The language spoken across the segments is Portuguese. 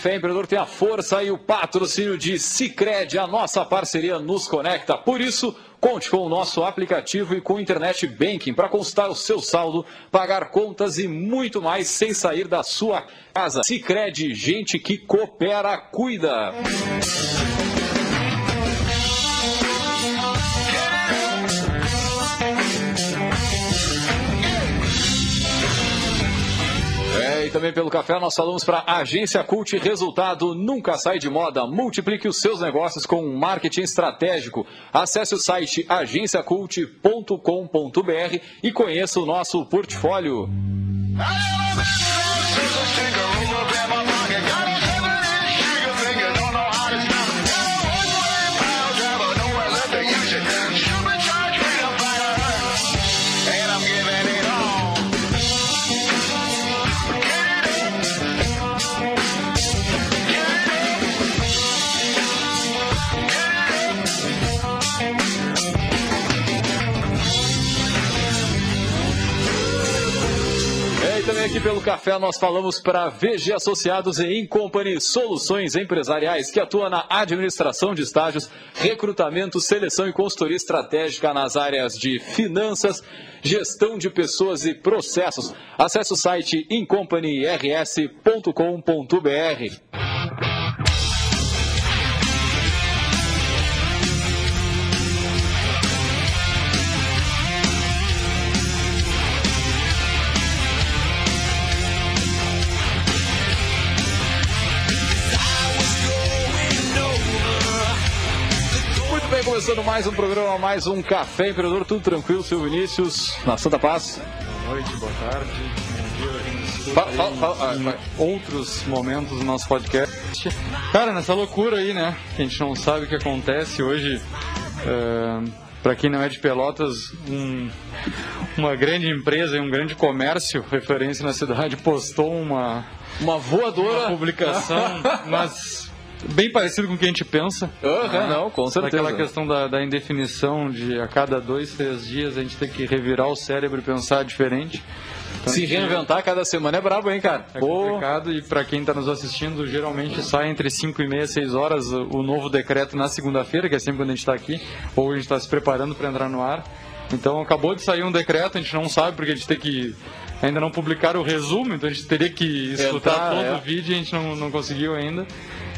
Café Empreendedor tem a força e o patrocínio de Cicred, a nossa parceria nos conecta. Por isso, conte com o nosso aplicativo e com o Internet Banking para consultar o seu saldo, pagar contas e muito mais sem sair da sua casa. Cicred, gente que coopera, cuida. É, e também pelo café nós falamos para Agência Cult Resultado nunca sai de moda. Multiplique os seus negócios com um marketing estratégico. Acesse o site agenciacult.com.br e conheça o nosso portfólio. E pelo café nós falamos para VG Associados e Incompany Soluções Empresariais, que atua na administração de estágios, recrutamento, seleção e consultoria estratégica nas áreas de finanças, gestão de pessoas e processos. Acesse o site incompanyrs.com.br. começando mais um programa, mais um Café Empreendedor, tudo tranquilo, seu Vinícius, na Santa Paz. Boa noite, boa tarde, Fala- fala- fala- ah, em outros momentos do nosso podcast. Cara, nessa loucura aí, né? Que a gente não sabe o que acontece hoje. É, para quem não é de Pelotas, um- uma grande empresa e um grande comércio, referência na cidade, postou uma, Uma voadora. uma publicação, mas bem parecido com o que a gente pensa. Aham, não, com certeza. Daquela questão da, da indefinição de a cada dois, três dias a gente ter que revirar o cérebro e pensar diferente. Então, Se reinventar cada semana é brabo, hein, cara? É Pô, complicado e para quem está nos assistindo, geralmente sai entre 5 e meia, 6 horas o o novo decreto na segunda-feira, que é sempre quando a gente está aqui, ou a gente está se preparando para entrar no ar. Então acabou de sair um decreto, a gente não sabe porque a gente tem que ainda não publicar o resumo, então a gente teria que escutar Entrar, todo é. o vídeo e a gente não, não conseguiu ainda.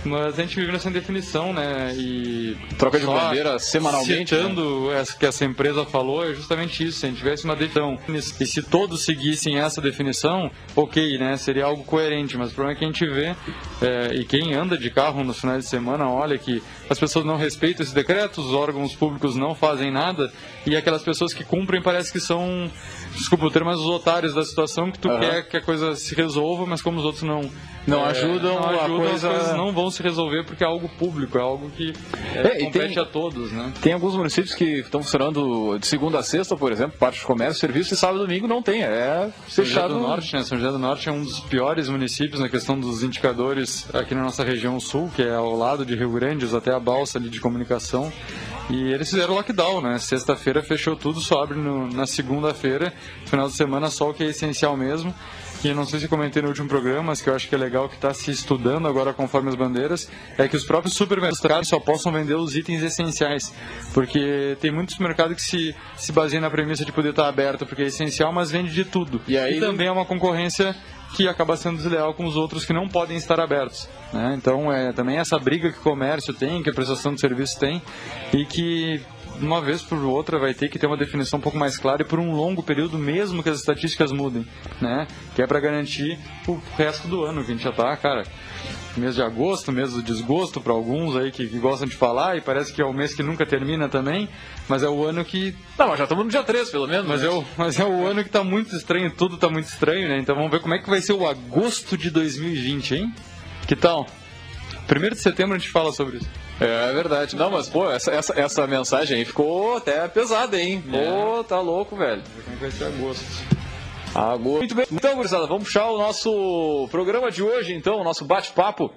Mas a gente vive nessa indefinição, né? E Troca de bandeira semanalmente, né? Citando essa que essa empresa falou, é justamente isso. Se a gente tivesse uma definição e se todos seguissem essa definição, ok, né? Seria algo coerente. Mas o problema é que a gente vê, é, e quem anda de carro nos finais de semana, olha que as pessoas não respeitam esse decreto, os órgãos públicos não fazem nada, e aquelas pessoas que cumprem parece que são, desculpa o termo, mas os otários da situação que tu Aham. quer que a coisa se resolva, mas como os outros não. Não é, ajudam, não a ajudam, coisa- as coisas não vão se resolver porque é algo público, é algo que é, É, compete tem- a todos, né? Tem alguns municípios que estão funcionando de segunda a sexta, por exemplo, parte de comércio, serviço, e sábado e domingo não tem. É São José fechado. do Norte, né? São José do Norte é um dos piores municípios na questão dos indicadores aqui na nossa região sul, que é ao lado de Rio Grande, até a balsa ali de comunicação. E eles fizeram lockdown, né? Sexta-feira fechou tudo, só abre no- na segunda-feira, final de semana só o que é essencial mesmo. E não sei se comentei no último programa, mas que eu acho que é legal que está se estudando agora conforme as bandeiras, é que os próprios supermercados só possam vender os itens essenciais. Porque tem muitos mercados que se, se baseiam na premissa de poder estar aberto porque é essencial, mas vende de tudo. E aí- também é uma concorrência que acaba sendo desleal com os outros que não podem estar abertos. Né? Então é também essa briga que o comércio tem, que a prestação de serviço tem, e que uma vez por outra vai ter que ter uma definição um pouco mais clara e por um longo período, mesmo que as estatísticas mudem, né? Que é para garantir o resto do ano, que a gente já tá, cara, mês de agosto, mês do desgosto para alguns aí que, que gostam de falar, e parece que é o mês que nunca termina também, mas é o ano que Não, mas já estamos no dia 3, pelo menos. mas né? é, o, mas é o ano que tá muito estranho, tudo tá muito estranho, né? Então vamos ver como é que vai ser o agosto de 2020, hein? Que tal? Primeiro de setembro a gente fala sobre isso. É verdade. Não, mas, pô, essa, essa, essa mensagem aí ficou até pesada, hein? Pô, é. tá louco, velho. Como vai ser agosto? Agosto. Muito bem. Então, gurizada, vamos puxar o nosso programa de hoje, então, o nosso bate-papo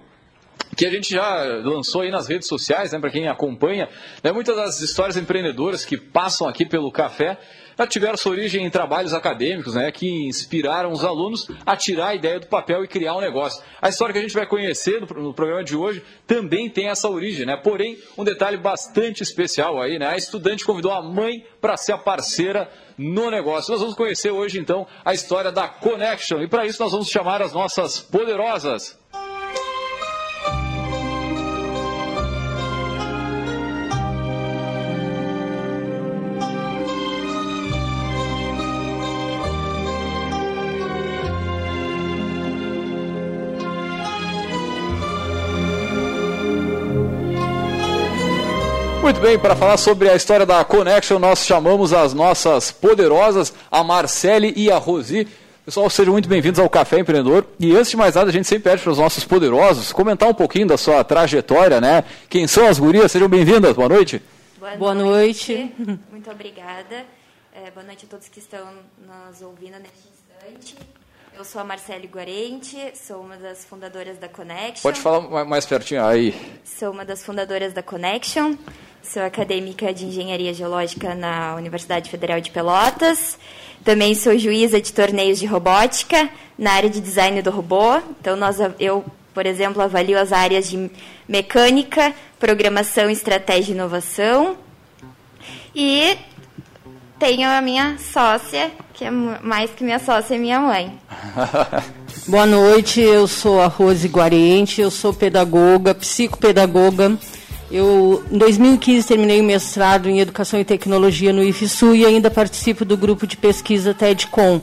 que a gente já lançou aí nas redes sociais, né, para quem acompanha, né, muitas das histórias empreendedoras que passam aqui pelo café já tiveram sua origem em trabalhos acadêmicos, né, que inspiraram os alunos a tirar a ideia do papel e criar um negócio. A história que a gente vai conhecer no, programa de hoje também tem essa origem, né? Porém, um detalhe bastante especial aí, né? A estudante convidou a mãe para ser a parceira no negócio. Nós vamos conhecer hoje então a história da Connection e para isso nós vamos chamar as nossas poderosas Muito bem, para falar sobre a história da Connection, nós chamamos as nossas poderosas, a Marcele e a Rosi. Pessoal, sejam muito bem-vindos ao Café Empreendedor. E antes de mais nada, a gente sempre pede para os nossos poderosos comentar um pouquinho da sua trajetória, né? Quem são as gurias? Sejam bem-vindas. Boa noite. Boa, boa noite. noite. Muito obrigada. É, boa noite a todos que estão nos ouvindo neste instante. Eu sou a Marcele Guarente, sou uma das fundadoras da Connection. Pode falar mais pertinho aí. Sou uma das fundadoras da Connection, sou acadêmica de Engenharia Geológica na Universidade Federal de Pelotas. Também sou juíza de torneios de robótica na área de design do robô. Então, nós, eu, por exemplo, avalio as áreas de mecânica, programação, estratégia e inovação. E tenho a minha sócia, que é mais que minha sócia, é minha mãe. Boa noite, eu sou a Rose Guarente, eu sou pedagoga, psicopedagoga. Eu, em 2015, terminei o mestrado em Educação e Tecnologia no IFSU e ainda participo do grupo de pesquisa TEDCOM.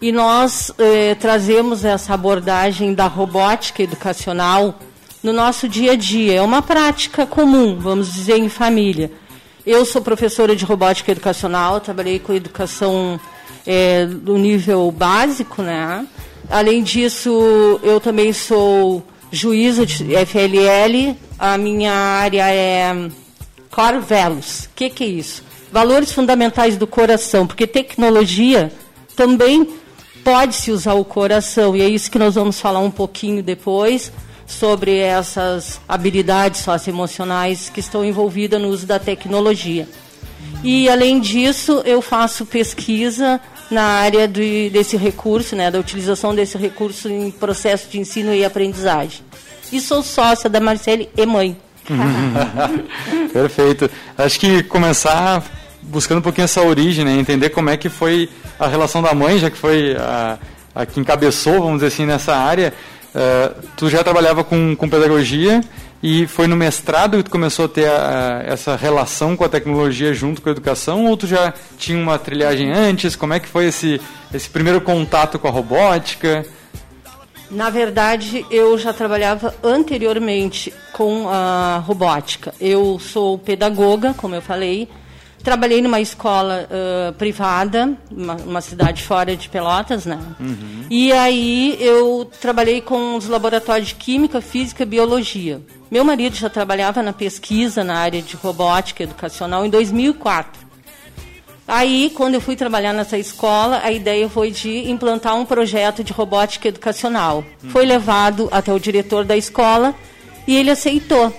E nós eh, trazemos essa abordagem da robótica educacional no nosso dia a dia. É uma prática comum, vamos dizer, em família. Eu sou professora de robótica educacional, trabalhei com educação é, do nível básico, né? Além disso, eu também sou juíza de FLL. A minha área é Core Values. O que, que é isso? Valores fundamentais do coração, porque tecnologia também pode-se usar o coração, e é isso que nós vamos falar um pouquinho depois sobre essas habilidades socioemocionais que estão envolvidas no uso da tecnologia. E, além disso, eu faço pesquisa na área de, desse recurso, né, da utilização desse recurso em processo de ensino e aprendizagem. E sou sócia da Marcele e mãe. Perfeito. Acho que começar buscando um pouquinho essa origem, né, entender como é que foi a relação da mãe, já que foi a, a que encabeçou, vamos dizer assim, nessa área. Uh, tu já trabalhava com, com pedagogia e foi no mestrado que tu começou a ter a, a, essa relação com a tecnologia junto com a educação ou tu já tinha uma trilhagem antes? Como é que foi esse, esse primeiro contato com a robótica? Na verdade, eu já trabalhava anteriormente com a robótica. Eu sou pedagoga, como eu falei, Trabalhei numa escola uh, privada, uma, uma, cidade fora de Pelotas, né? Uhum. E aí eu trabalhei com os laboratórios de Química, Física e Biologia. Meu marido já trabalhava na pesquisa na área de robótica educacional em 2004. Aí, quando eu fui trabalhar nessa escola, a ideia foi de implantar um projeto de robótica educacional. Uhum. Foi levado até o diretor da escola e ele aceitou.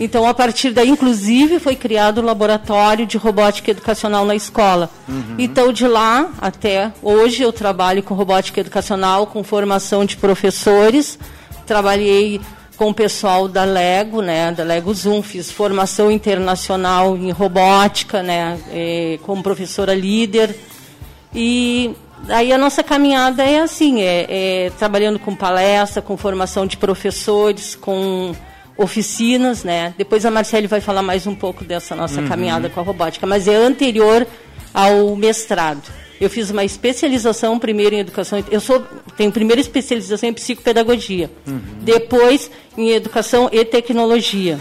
Então, a partir daí, inclusive, foi criado o laboratório de robótica educacional na escola. Uhum. Então, de lá até hoje, eu trabalho com robótica educacional, com formação de professores. Trabalhei com o pessoal da Lego, né, da Lego Zoom, fiz formação internacional em robótica, né, eh, como professora líder. E aí a nossa caminhada é assim, é, é trabalhando com palestra, com formação de professores, com oficinas, né? Depois a Marcele vai falar mais um pouco dessa nossa uhum. caminhada com a robótica, mas é anterior ao mestrado. Eu fiz uma especialização primeiro em educação. Eu sou tenho primeira especialização em psicopedagogia, uhum. depois em educação e tecnologia.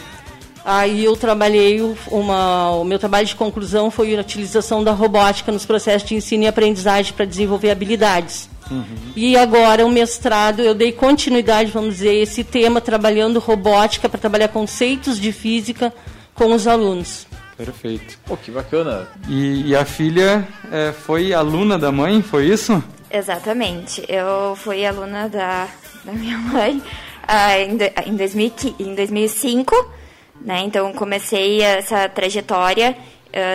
Aí eu trabalhei uma, o meu trabalho de conclusão foi a utilização da robótica nos processos de ensino e aprendizagem para desenvolver habilidades. Uhum. E agora o mestrado, eu dei continuidade, vamos dizer, esse tema, trabalhando robótica para trabalhar conceitos de física com os alunos. Perfeito. Pô, que bacana. E, e a filha é, foi aluna da mãe, foi isso? Exatamente. Eu fui aluna da, da minha mãe ah, em, em, 2000, em 2005, né? Então comecei essa trajetória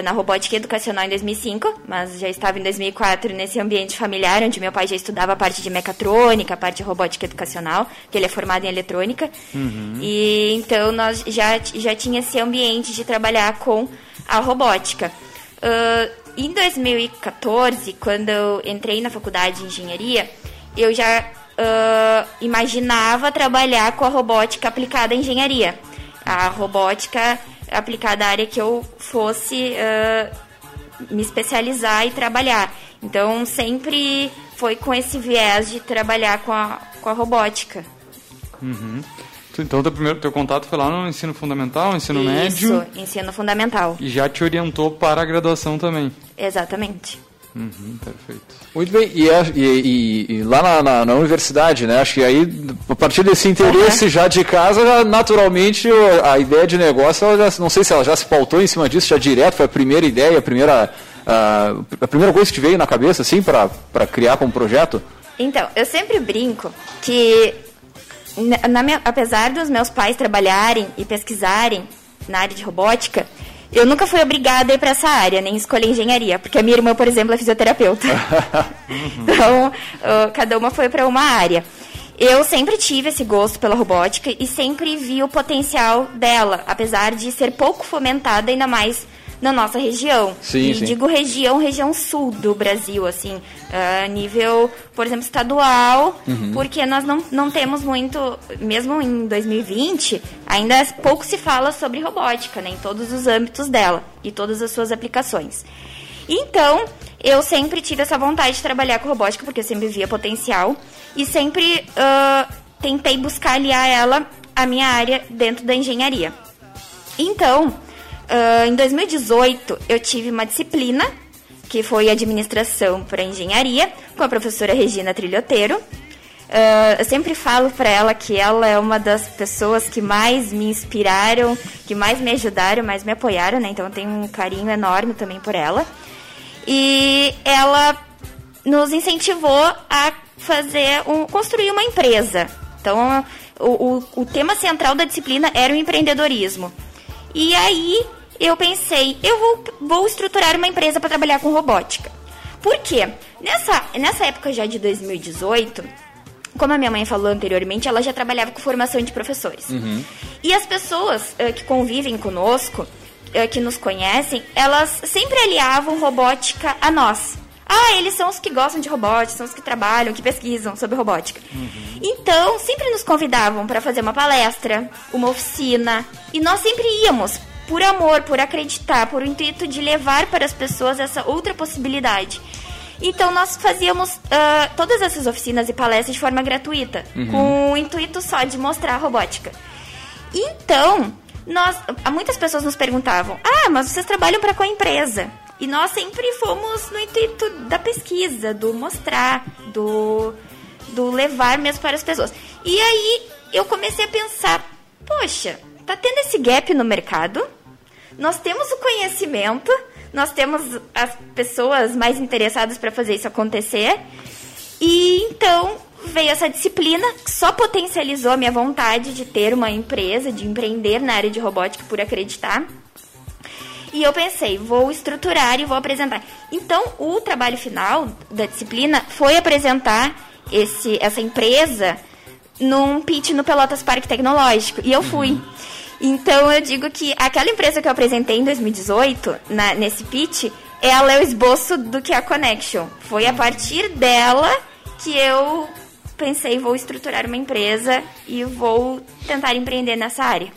na robótica educacional em 2005, mas já estava em 2004 nesse ambiente familiar, onde meu pai já estudava a parte de mecatrônica, a parte de robótica educacional, que ele é formado em eletrônica. Uhum. E então nós já, já tinha esse ambiente de trabalhar com a robótica. Uh, em 2014, quando eu entrei na faculdade de engenharia, eu já uh, imaginava trabalhar com a robótica aplicada à engenharia. A robótica aplicada à área que eu fosse uh, me especializar e trabalhar. Então, sempre foi com esse viés de trabalhar com a, com a robótica. Uhum. Então, teu primeiro teu contato foi lá no ensino fundamental, ensino Isso, médio? Isso, ensino fundamental. E já te orientou para a graduação também? Exatamente. Uhum, perfeito. Muito bem, e, é, e, e lá na, na, na, universidade, né? Acho que aí, a partir desse interesse uhum. já de casa, naturalmente a ideia de negócio, já, não sei se ela já se pautou em cima disso, já direto, foi a primeira ideia, a primeira, a, a primeira coisa que te veio na cabeça, assim, para criar como projeto? Então, eu sempre brinco que, na minha, apesar dos meus pais trabalharem e pesquisarem na área de robótica, eu nunca fui obrigada a ir para essa área, nem escolher engenharia, porque a minha irmã, por exemplo, é fisioterapeuta. então, cada uma foi para uma área. Eu sempre tive esse gosto pela robótica e sempre vi o potencial dela, apesar de ser pouco fomentada, ainda mais na nossa região. Sim, e sim. digo região, região sul do Brasil, assim, a nível, por exemplo, estadual, uhum. porque nós não, não temos muito, mesmo em 2020, ainda pouco se fala sobre robótica, né, em todos os âmbitos dela e todas as suas aplicações. Então, eu sempre tive essa vontade de trabalhar com robótica, porque eu sempre via potencial e sempre uh, tentei buscar aliar ela à minha área dentro da engenharia. Então, Uh, em 2018, eu tive uma disciplina, que foi Administração para Engenharia, com a professora Regina Trilhoteiro. Uh, eu sempre falo para ela que ela é uma das pessoas que mais me inspiraram, que mais me ajudaram, mais me apoiaram, né? Então eu tenho um carinho enorme também por ela. E ela nos incentivou a fazer um, construir uma empresa. Então o, o, o tema central da disciplina era o empreendedorismo. E aí eu pensei, eu vou, vou estruturar uma empresa para trabalhar com robótica. Por quê? Nessa, nessa época já de 2018, como a minha mãe falou anteriormente, ela já trabalhava com formação de professores. Uhum. E as pessoas uh, que convivem conosco, uh, que nos conhecem, elas sempre aliavam robótica a nós. Ah, eles são os que gostam de robótica, são os que trabalham, que pesquisam sobre robótica. Uhum. Então, sempre nos convidavam para fazer uma palestra, uma oficina, e nós sempre íamos por amor, por acreditar, por o intuito de levar para as pessoas essa outra possibilidade. Então nós fazíamos uh, todas essas oficinas e palestras de forma gratuita, uhum. com o intuito só de mostrar a robótica. Então, nós, muitas pessoas nos perguntavam: "Ah, mas vocês trabalham para qual empresa?" E nós sempre fomos no intuito da pesquisa, do mostrar, do do levar mesmo para as pessoas. E aí eu comecei a pensar: "Poxa, tá tendo esse gap no mercado?" Nós temos o conhecimento, nós temos as pessoas mais interessadas para fazer isso acontecer. E então veio essa disciplina que só potencializou a minha vontade de ter uma empresa, de empreender na área de robótica por acreditar. E eu pensei, vou estruturar e vou apresentar. Então, o trabalho final da disciplina foi apresentar esse, essa empresa num pitch no Pelotas Parque Tecnológico. E eu fui. Uhum. Então eu digo que aquela empresa que eu apresentei em 2018, na, nesse pitch, ela é o esboço do que é a Connection. Foi a partir dela que eu pensei, vou estruturar uma empresa e vou tentar empreender nessa área.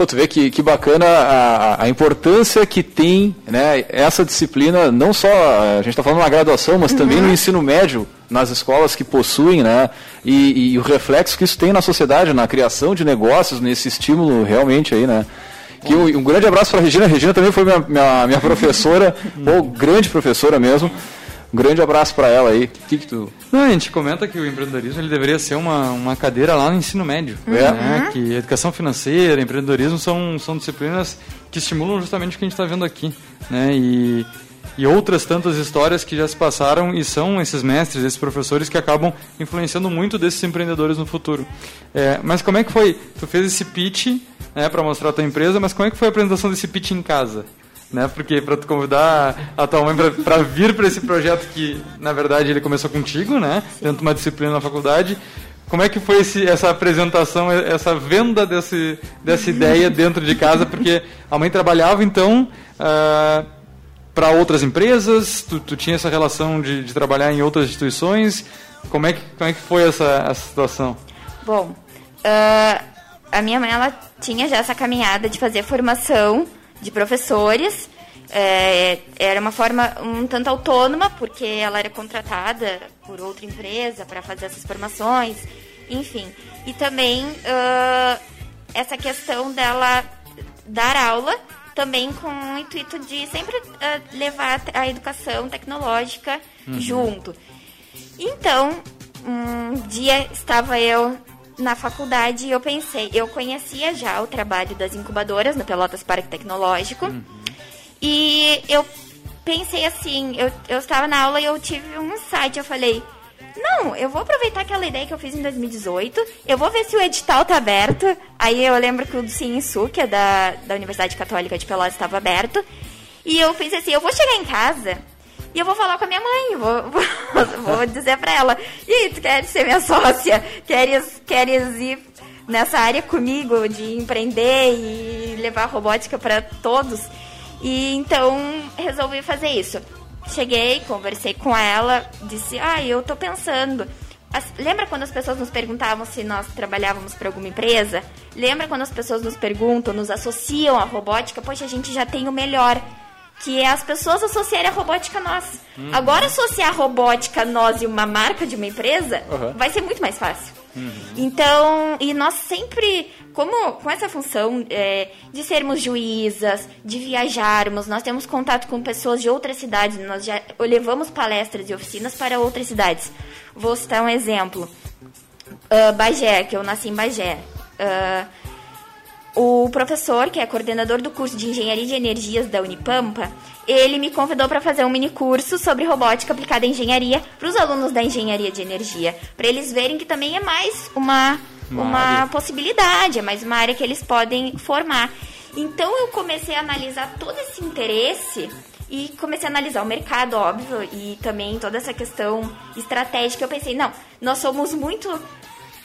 Pô, tu vê que, que bacana a, a importância que tem né, essa disciplina, não só, a gente está falando na graduação, mas uhum. também no ensino médio, nas escolas que possuem, né, e, e, o reflexo que isso tem na sociedade, na criação de negócios, nesse estímulo realmente aí, né. Que um, um grande abraço para a Regina, a Regina também foi minha, minha, minha professora, ou grande professora mesmo, Um grande abraço para ela aí. O que, que tu. Não, a gente comenta que o empreendedorismo ele deveria ser uma, uma cadeira lá no ensino médio. É. Né? Que educação financeira, empreendedorismo são, são disciplinas que estimulam justamente o que a gente está vendo aqui. Né? E, e outras tantas histórias que já se passaram e são esses mestres, esses professores que acabam influenciando muito desses empreendedores no futuro. É, mas como é que foi? Tu fez esse pitch né, para mostrar a tua empresa, mas como é que foi a apresentação desse pitch em casa? Né? Porque para tu convidar a tua mãe para vir para esse projeto que, na verdade, ele começou contigo, né? Dentro de uma disciplina na faculdade. Como é que foi esse, essa apresentação, essa venda desse, dessa ideia dentro de casa? Porque a mãe trabalhava, então, uh, para outras empresas, tu, tu, tinha essa relação de, de, trabalhar em outras instituições. Como é que, como é que foi essa, essa situação? Bom, uh, a minha mãe ela tinha já essa caminhada de fazer formação de professores. É, era uma forma um tanto autônoma, porque ela era contratada por outra empresa para fazer essas formações, enfim. E também uh, essa questão dela dar aula, também com o intuito de sempre uh, levar a educação tecnológica uhum. junto. Então, um dia estava eu na faculdade eu pensei, eu conhecia já o trabalho das incubadoras no Pelotas Parque Tecnológico. Uhum. E eu pensei assim, eu, eu estava na aula e eu tive um insight, eu falei, não, eu vou aproveitar aquela ideia que eu fiz em 2018, eu vou ver se o edital tá aberto. Aí eu lembro que o do Ciensu, que é da, da Universidade Católica de Pelotas, estava aberto. E eu pensei assim, eu vou chegar em casa e eu vou falar com a minha mãe, vou, vou, vou dizer pra ela, e aí, tu queres ser minha sócia? Queres, queres ir nessa área comigo de empreender e levar robótica para todos? E então resolvi fazer isso. Cheguei, conversei com ela, disse, ah, eu tô pensando. As, lembra quando as pessoas nos perguntavam se nós trabalhávamos para alguma empresa? Lembra quando as pessoas nos perguntam, nos associam à robótica? Poxa, a gente já tem o melhor que é as pessoas associarem a robótica a nós. Uhum. Agora, associar a robótica a nós e uma marca de uma empresa uhum. vai ser muito mais fácil. Uhum. Então, e nós sempre, como com essa função é, de sermos juízas, de viajarmos, nós temos contato com pessoas de outras cidades, nós já levamos palestras e oficinas para outras cidades. Vou citar um exemplo. Uh, Bagé, que eu nasci em Bagé. Uh, o professor, que é coordenador do curso de Engenharia de Energias da Unipampa, ele me convidou para fazer um mini curso sobre robótica aplicada à engenharia para os alunos da Engenharia de Energia, para eles verem que também é mais uma, uma, uma possibilidade, é mais uma área que eles podem formar. Então eu comecei a analisar todo esse interesse e comecei a analisar o mercado, óbvio, e também toda essa questão estratégica. Eu pensei, não, nós somos muito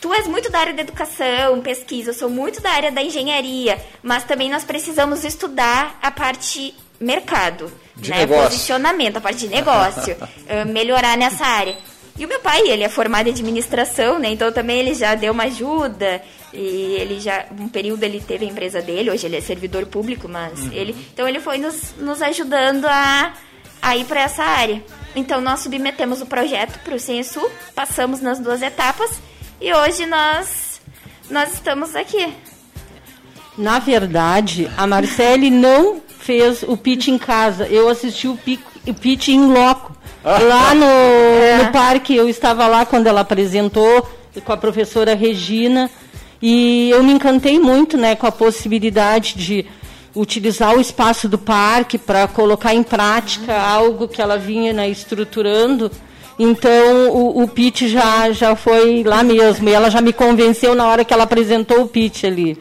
tu és muito da área da educação, pesquisa, eu sou muito da área da engenharia, mas também nós precisamos estudar a parte mercado, de né? Negócio. Posicionamento, a parte de negócio, melhorar nessa área. E o meu pai, ele é formado em administração, né? Então também ele já deu uma ajuda. E ele já, um período ele teve a empresa dele, hoje ele é servidor público, mas uhum. ele. Então ele foi nos, nos ajudando a, a ir para essa área. Então nós submetemos o projeto para o Ciensu, passamos nas duas etapas e hoje nós, nós estamos aqui. Na verdade, a Marcele não fez o pitch em casa. Eu assisti o, o pitch em loco. Lá no, é. no parque, eu estava lá quando ela apresentou com a professora Regina. E eu me encantei muito né, com a possibilidade de utilizar o espaço do parque para colocar em prática algo que ela vinha né, estruturando então o, o pitch já, já foi lá mesmo. E ela já me convenceu na hora que ela apresentou o pitch ali.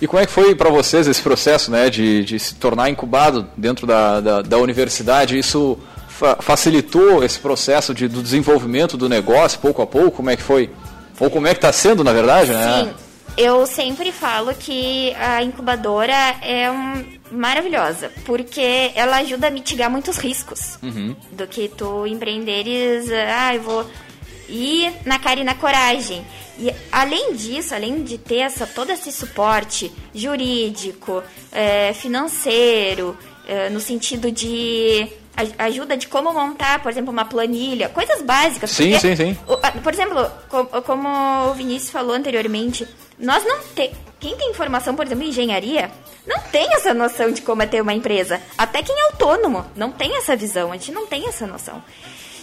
E como é que foi para vocês esse processo né, de, de se tornar incubado dentro da, da, da universidade? Isso fa facilitou esse processo de, do desenvolvimento do negócio pouco a pouco? Como é que foi? Ou como é que está sendo, na verdade? Né? Sim, eu sempre falo que a incubadora é um, maravilhosa, porque ela ajuda a mitigar muitos riscos uhum. do que tu empreenderes, ah, eu vou ir na cara e na coragem. E além disso, além de ter essa, todo esse suporte jurídico, é, financeiro, é, no sentido de ajuda de como montar, por exemplo, uma planilha, coisas básicas. Sim, sim, sim. Por exemplo, como o Vinícius falou anteriormente, nós não te, quem tem formação, por exemplo, em engenharia, não tem essa noção de como é ter uma empresa. Até quem é autônomo não tem essa visão, a gente não tem essa noção.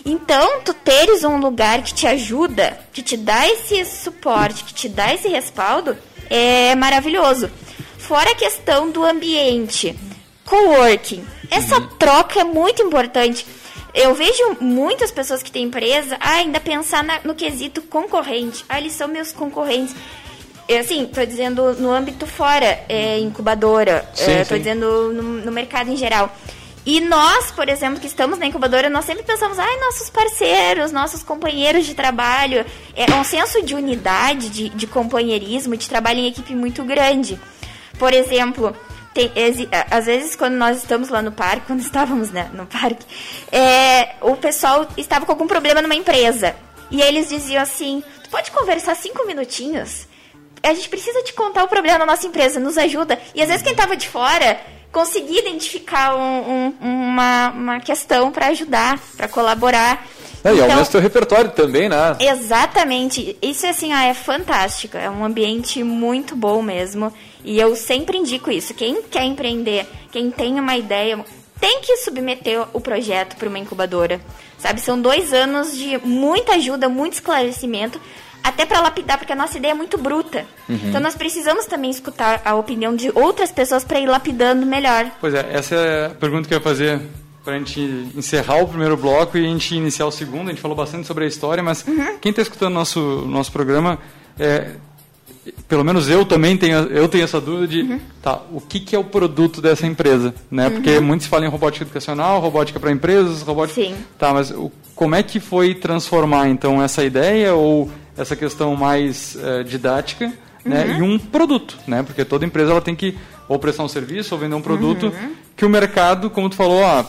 Então, tu teres um lugar que te ajuda, que te dá esse suporte, que te dá esse respaldo, é maravilhoso. Fora a questão do ambiente, coworking. Essa uhum. troca é muito importante. Eu vejo muitas pessoas que têm empresa ah, ainda pensar na, no quesito concorrente. Ah, eles são meus concorrentes. Eu, assim, tô dizendo no âmbito fora, é, incubadora. Sim, é, tô sim. dizendo no, no mercado em geral. E nós, por exemplo, que estamos na incubadora, nós sempre pensamos, ai, nossos parceiros, nossos companheiros de trabalho. É um senso de unidade, de, de companheirismo, de trabalho em equipe muito grande. Por exemplo, tem, às vezes quando nós estamos lá no parque, quando estávamos né, no parque, é, o pessoal estava com algum problema numa empresa. E eles diziam assim, tu pode conversar cinco minutinhos? A gente precisa te contar o problema da nossa empresa, nos ajuda. E às vezes quem estava de fora conseguir identificar um, um, uma, uma questão para ajudar, para colaborar. É, então, e aumenta o seu repertório também, né? Exatamente. Isso assim, ah, é fantástico. É um ambiente muito bom mesmo. E eu sempre indico isso. Quem quer empreender, quem tem uma ideia, tem que submeter o projeto para uma incubadora. Sabe, são dois anos de muita ajuda, muito esclarecimento, até para lapidar, porque a nossa ideia é muito bruta. Uhum. Então nós precisamos também escutar a opinião de outras pessoas para ir lapidando melhor. Pois é, essa é a pergunta que eu ia fazer para a gente encerrar o primeiro bloco e a gente iniciar o segundo. A gente falou bastante sobre a história, mas uhum. quem está escutando nosso nosso programa, é, pelo menos eu também tenho eu tenho essa dúvida de uhum. tá o que, que é o produto dessa empresa, né? Porque uhum. muitos falam em robótica educacional, robótica para empresas, robótica. Sim. Tá, mas o, como é que foi transformar então essa ideia ou essa questão mais uh, didática né, uhum. e um produto, né? Porque toda empresa ela tem que ou prestar um serviço ou vender um produto uhum. que o mercado, como tu falou, ah,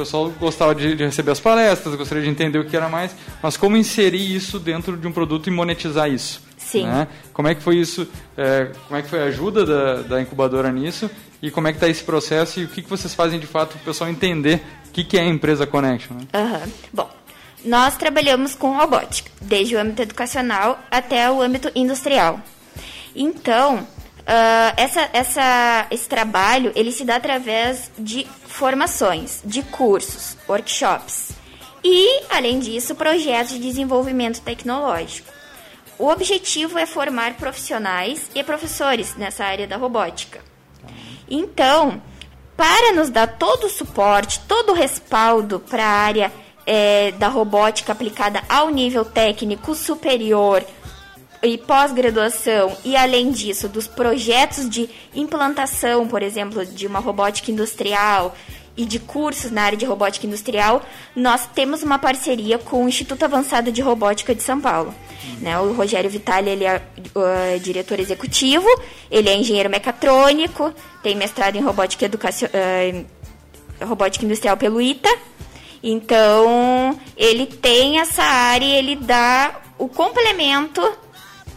pessoal gostava de, de, receber as palestras, gostaria de entender o que era mais, mas como inserir isso dentro de um produto e monetizar isso? Sim. Né? Como é que foi isso? É, como é que foi a ajuda da, da incubadora nisso? E como é que está esse processo e o que, que vocês fazem de fato para o pessoal entender o que, que é a empresa Connection? Né? Uhum. Bom, nós trabalhamos com robótica, desde o âmbito educacional até o âmbito industrial. Então, uh, essa, essa, esse trabalho ele se dá através de formações, de cursos, workshops e, além disso, projetos de desenvolvimento tecnológico. O objetivo é formar profissionais e professores nessa área da robótica. Então, para nos dar todo o suporte, todo o respaldo para a área é, da robótica aplicada ao nível técnico superior e pós-graduação, e além disso, dos projetos de implantação, por exemplo, de uma robótica industrial e de cursos na área de robótica industrial, nós temos uma parceria com o Instituto Avançado de Robótica de São Paulo. Né? O Rogério Vitali ele é uh, diretor executivo, ele é engenheiro mecatrônico, tem mestrado em robótica, educacion... Uh, robótica industrial pelo ITA, então, ele tem essa área e ele dá o complemento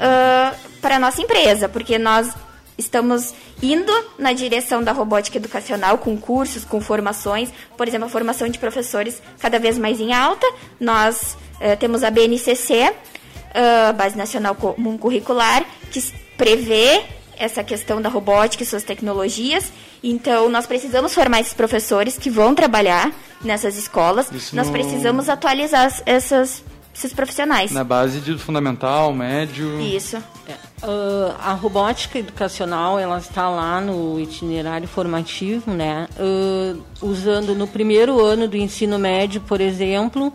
uh, para a nossa empresa, porque nós estamos indo na direção da robótica educacional com cursos, com formações, por exemplo, a formação de professores cada vez mais em alta. Nós uh, temos a BNCC, uh, Base Nacional Comum Curricular, que prevê essa questão da robótica e suas tecnologias. Então, nós precisamos formar esses professores que vão trabalhar nessas escolas. Isso nós no... precisamos atualizar essas, esses profissionais. Na base de fundamental, médio. Isso. É. Uh, a robótica educacional ela está lá no itinerário formativo, né? Uh, usando no primeiro ano do ensino médio, por exemplo,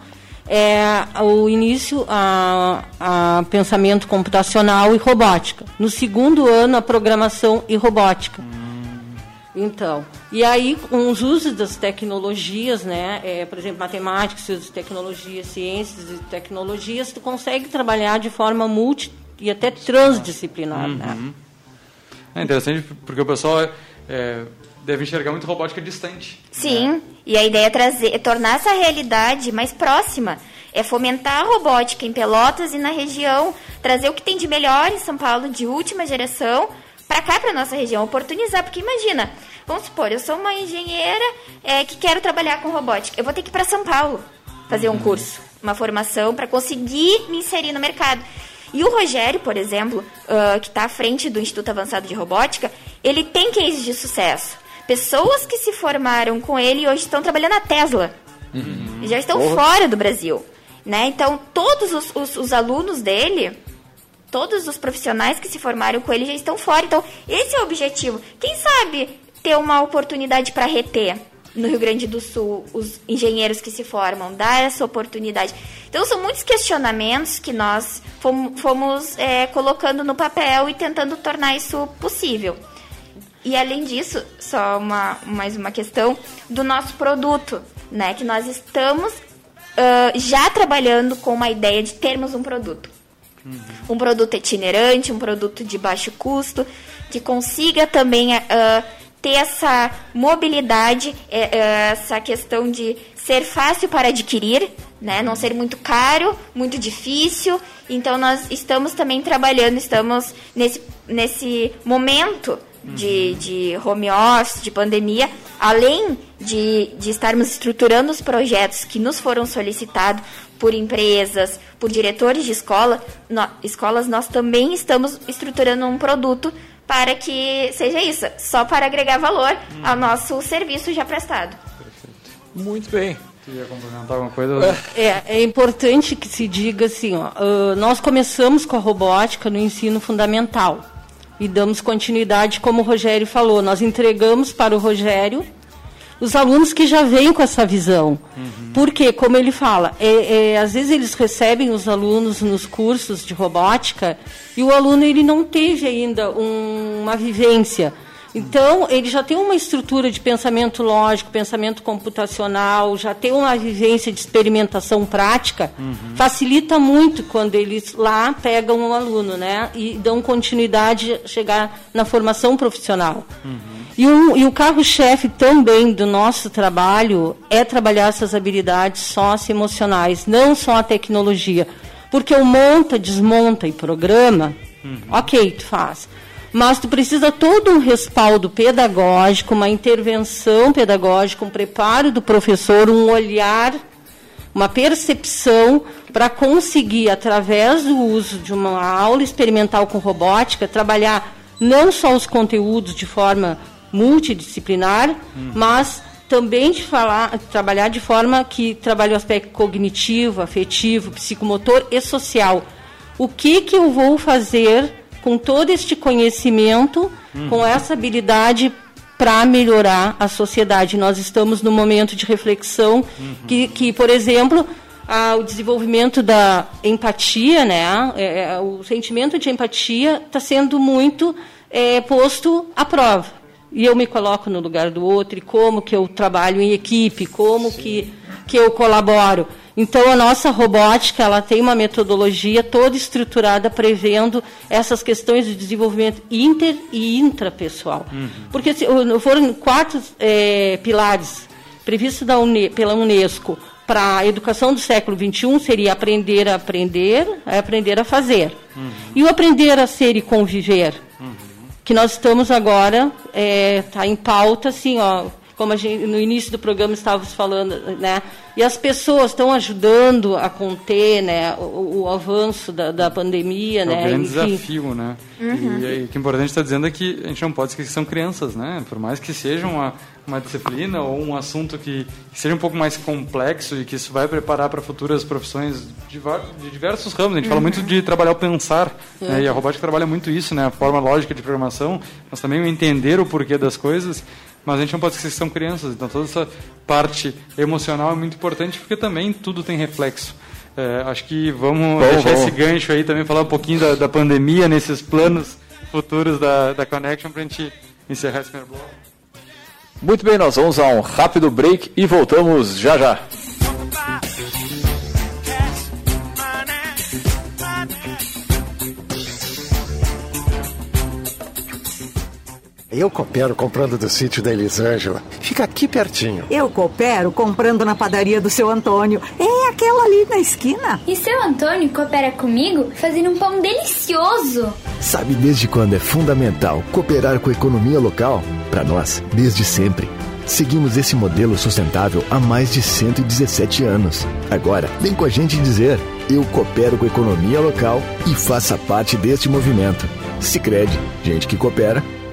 é o início a, a pensamento computacional e robótica. No segundo ano, a programação e robótica. Hum. Então, e aí com os usos das tecnologias, né, é, por exemplo, matemática, de tecnologias, ciências e tecnologias, tu consegue trabalhar de forma multi e até transdisciplinar, né? uhum. né? É interessante porque o pessoal é, deve enxergar muito robótica distante. Sim, né? e a ideia é trazer, é tornar essa realidade mais próxima. É fomentar a robótica em Pelotas e na região, trazer o que tem de melhor em São Paulo, de última geração, para cá, para nossa região, oportunizar, porque imagina, vamos supor, eu sou uma engenheira é, que quero trabalhar com robótica, eu vou ter que ir para São Paulo fazer um curso, uma formação para conseguir me inserir no mercado. E o Rogério, por exemplo, uh, que está à frente do Instituto Avançado de Robótica, ele tem cases de sucesso. Pessoas que se formaram com ele hoje estão trabalhando na Tesla. Uhum. Já estão Porra. fora do Brasil. Né? Então, todos os, os, os alunos dele todos os profissionais que se formaram com ele já estão fora. Então, esse é o objetivo. Quem sabe ter uma oportunidade para reter no Rio Grande do Sul os engenheiros que se formam, dar essa oportunidade. Então, são muitos questionamentos que nós fomos, fomos é, colocando no papel e tentando tornar isso possível. E além disso, só uma, mais uma questão do nosso produto, né? Que nós estamos uh, já trabalhando com uma ideia de termos um produto. Uhum. Um produto itinerante, um produto de baixo custo, que consiga também uh, ter essa mobilidade, eh, essa questão de ser fácil para adquirir, né? Não ser muito caro, muito difícil. Então nós estamos também trabalhando, estamos nesse, nesse momento de, de home office, de pandemia, além de, de estarmos estruturando os projetos que nos foram solicitados por empresas, por diretores de escola, no, escolas, nós também estamos estruturando um produto para que seja isso, só para agregar valor hum. ao nosso serviço já prestado. Perfeito. Muito bem. Queria complementar alguma coisa? É, é importante que se diga assim, ó, nós começamos com a robótica no ensino fundamental e damos continuidade, como o Rogério falou, nós entregamos para o Rogério os alunos que já vêm com essa visão. Uhum. Porque, como ele fala, é, é, às vezes eles recebem os alunos nos cursos de robótica e o aluno ele não teve ainda um, uma vivência. Então, ele já tem uma estrutura de pensamento lógico, pensamento computacional, já tem uma vivência de experimentação prática, uhum. facilita muito quando eles lá pegam um aluno, né? E dão continuidade a chegar na formação profissional. Uhum. E, um, e o carro-chefe também do nosso trabalho é trabalhar essas habilidades socioemocionais, não só a tecnologia. Porque o monta, desmonta e programa, uhum. ok, tu faz. Mas tu precisa todo um respaldo pedagógico, uma intervenção pedagógica, um preparo do professor, um olhar, uma percepção para conseguir, através do uso de uma aula experimental com robótica, trabalhar não só os conteúdos de forma multidisciplinar, uhum. mas também de falar, trabalhar de forma que trabalhe o aspecto cognitivo, afetivo, psicomotor e social. O que que eu vou fazer com todo este conhecimento, uhum. com essa habilidade para melhorar a sociedade? Nós estamos no momento de reflexão uhum. que, que, por exemplo, o desenvolvimento da empatia, né? É, é, o sentimento de empatia está sendo muito é, posto à prova e eu me coloco no lugar do outro, e como que eu trabalho em equipe, como que, que eu colaboro. Então, a nossa robótica ela tem uma metodologia toda estruturada prevendo essas questões de desenvolvimento inter e intrapessoal. Uhum. Porque se, foram quatro é, pilares previstos UNE, pela Unesco para a educação do século XXI seria aprender a aprender, é aprender a fazer. Uhum. E o aprender a ser e conviver. Uhum que nós estamos agora, está é, tá em pauta, assim, ó, como gente, no início do programa estávamos falando, né? E as pessoas estão ajudando a conter, né, o, o avanço da, da pandemia, é né? É um grande Enfim. desafio, né? Uhum. E, e, o que é importante está dizendo é que a gente não pode esquecer que são crianças, né? Por mais que seja uma, uma disciplina ou um assunto que, que seja um pouco mais complexo e que isso vai preparar para futuras profissões de, de, diversos ramos. A gente uhum. fala muito de trabalhar o pensar, uhum. né? e a robótica trabalha muito isso, né? A forma lógica de programação, mas também o entender o porquê das coisas mas a gente não pode esquecer que são crianças, então toda essa parte emocional é muito importante porque também tudo tem reflexo. É, acho que vamos bom, deixar bom. esse gancho aí também, falar um pouquinho da, da pandemia nesses planos futuros da, da Connection para a gente encerrar esse primeiro bloco. Muito bem, nós vamos a um rápido break e voltamos já já. Eu coopero comprando do sítio da Elisângela. Fica aqui pertinho. Eu coopero comprando na padaria do seu Antônio. É aquela ali na esquina. E seu Antônio coopera comigo fazendo um pão delicioso. Sabe desde quando é fundamental cooperar com a economia local? Para nós, desde sempre. Seguimos esse modelo sustentável há mais de 117 anos. Agora, vem com a gente dizer: eu coopero com a economia local e faça parte deste movimento. Sicredi, gente que coopera,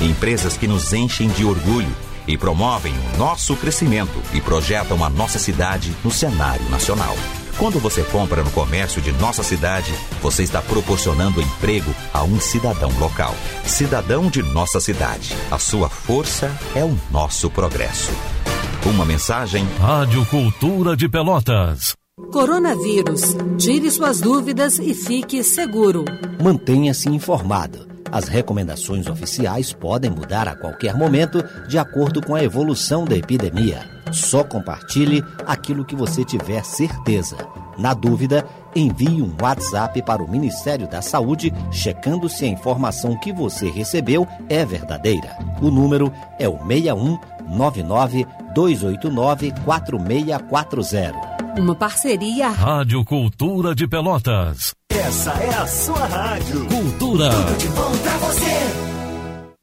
Empresas que nos enchem de orgulho e promovem o nosso crescimento e projetam a nossa cidade no cenário nacional. Quando você compra no comércio de nossa cidade, você está proporcionando emprego a um cidadão local. Cidadão de nossa cidade. A sua força é o nosso progresso. Uma mensagem. Rádio Cultura de Pelotas. Coronavírus. Tire suas dúvidas e fique seguro. Mantenha-se informado. As recomendações oficiais podem mudar a qualquer momento de acordo com a evolução da epidemia. Só compartilhe aquilo que você tiver certeza. Na dúvida, envie um WhatsApp para o Ministério da Saúde checando se a informação que você recebeu é verdadeira. O número é o 61 99 289 4640. Uma parceria. Rádio Cultura de Pelotas. Essa é a sua rádio. Cultura. Tudo de bom pra você.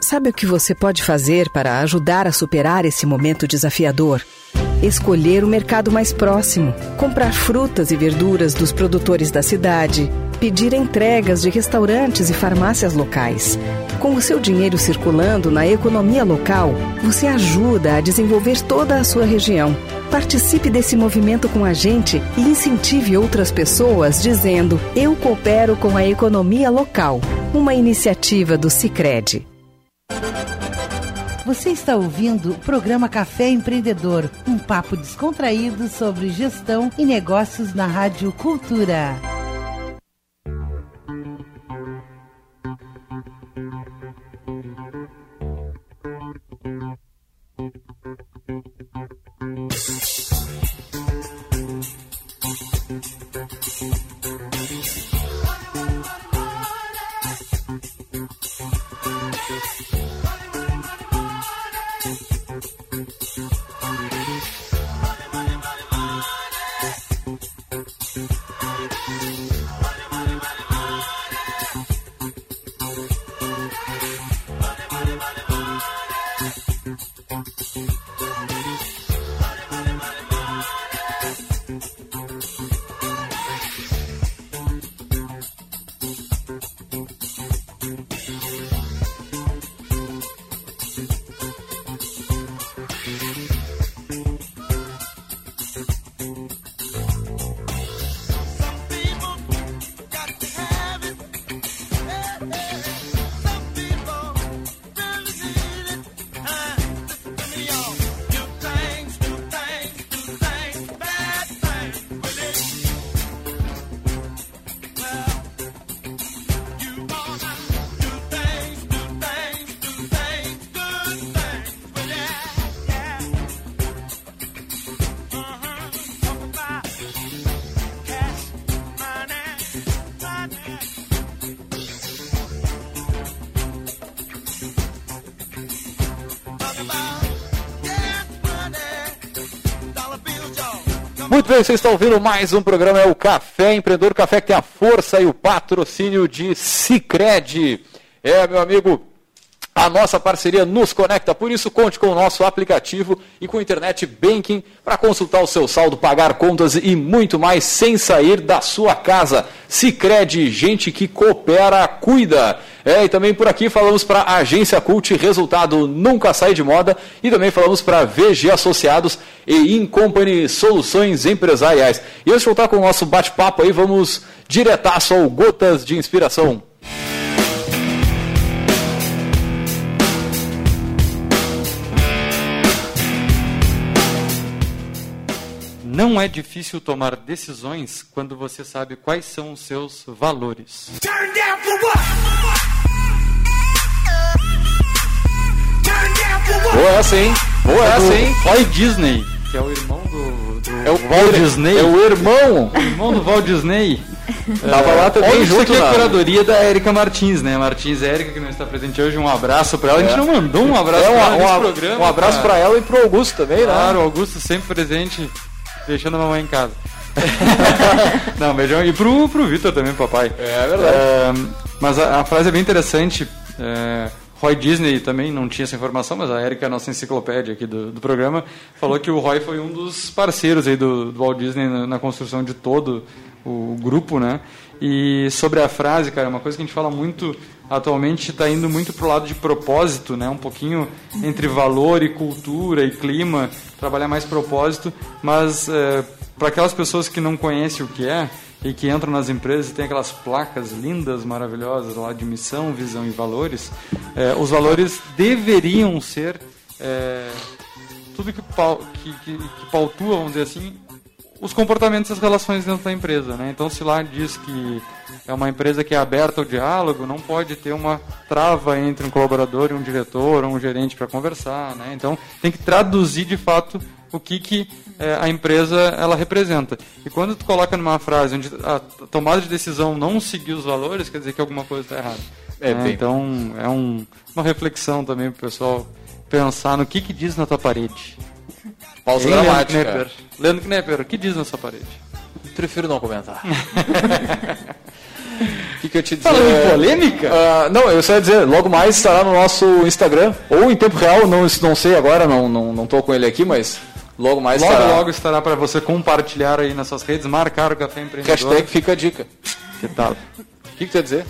Sabe o que você pode fazer para ajudar a superar esse momento desafiador? Escolher o mercado mais próximo, comprar frutas e verduras dos produtores da cidade, pedir entregas de restaurantes e farmácias locais. Com o seu dinheiro circulando na economia local, você ajuda a desenvolver toda a sua região. Participe desse movimento com a gente e incentive outras pessoas dizendo: Eu coopero com a economia local. Uma iniciativa do Cicred. Você está ouvindo o programa Café Empreendedor, um papo descontraído sobre gestão e negócios na Rádio Cultura. Muito bem, vocês estão ouvindo mais um programa, é o Café Empreendedor, Café que tem a força e o patrocínio de Cicred. É, meu amigo A nossa parceria nos conecta, por isso conte com o nosso aplicativo e com Internet Banking para consultar o seu saldo, pagar contas e muito mais sem sair da sua casa. Sicredi, gente que coopera, cuida. É, e também por aqui falamos para a Agência Cult, resultado nunca sai de moda. E também falamos para VG Associados e Incompany Soluções Empresariais. E antes de voltar com o nosso bate-papo aí, vamos diretaço ao Gotas de Inspiração. Não é difícil tomar decisões quando você sabe quais são os seus valores. Boa essa, hein? Boa É essa, hein? Roy Disney, que é o irmão do, do É o Walt Disney. é o irmão. O irmão do Walt Disney. Tava lá também Isso junto aqui é a curadoria da Érica Martins, né? Martins Érica, que não está presente hoje. Um abraço pra ela. A gente É. não mandou um abraço É, pra ela um, nesse um- programa. um abraço cara. para ela e pro Augusto também, né? Claro, o Augusto sempre presente, deixando a mamãe em casa. Não, beijão. E pro, pro Vitor também, papai. É verdade. É, mas a, a frase é bem interessante. É, Roy Disney também não tinha essa informação, mas a Erika, a nossa enciclopédia aqui do, do programa, falou que o Roy foi um dos parceiros aí do, do Walt Disney na, na construção de todo o grupo, né? E sobre a frase, cara, uma coisa que a gente fala muito atualmente está indo muito pro lado de propósito, né? Um pouquinho entre valor e cultura e clima, trabalhar mais propósito, mas para aquelas pessoas que não conhecem o que é e que entram nas empresas e tem aquelas placas lindas, maravilhosas lá de missão, visão e valores, eh, os valores deveriam ser eh, tudo que, que, que, que pautua, vamos dizer assim, os comportamentos e as relações dentro da empresa. Né? Então, se lá diz que é uma empresa que é aberta ao diálogo, não pode ter uma trava entre um colaborador e um diretor ou um gerente para conversar. Né? Então, tem que traduzir de fato o que, que eh, a empresa ela representa. E quando tu coloca numa frase onde a tomada de decisão não seguir os valores, quer dizer que alguma coisa está errada. É, né? Então, é um- uma reflexão também para o pessoal pensar no que, que diz na tua parede. Pausa Hein, Leandro dramática. Knepper? Leandro Knepper, o que diz na sua parede? Prefiro não comentar. O que, que eu te dizer? Falando em polêmica? Ah, não, eu só ia dizer, logo mais estará no nosso Instagram, ou em tempo real, não, não sei agora, não, não, não tô com ele aqui, mas logo mais logo, estará. logo estará para você compartilhar aí nas suas redes, marcar o Café Empreendedor. Hashtag fica a dica. Que tal? O que, que tu ia dizer?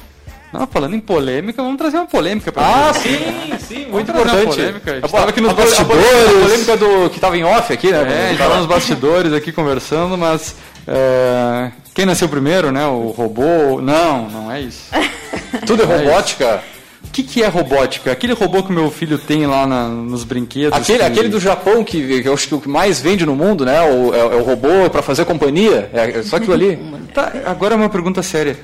Não, falando em polêmica, vamos trazer uma polêmica pra Ah, gente. sim, sim, muito importante. polêmica. A gente estava aqui nos a bastidores. a polêmica do que estava em off aqui, né? É, a gente estava nos bastidores aqui conversando, mas é, quem nasceu primeiro, né? O robô? Não, não é isso. Tudo é isso. robótica? O que, que é robótica? Aquele robô que o meu filho tem lá na- nos brinquedos. Aquele, que- aquele do Japão que, que eu acho que o que mais vende no mundo, né? O, é, é o robô para fazer companhia. É, é só aquilo ali. Tá, agora uma pergunta séria.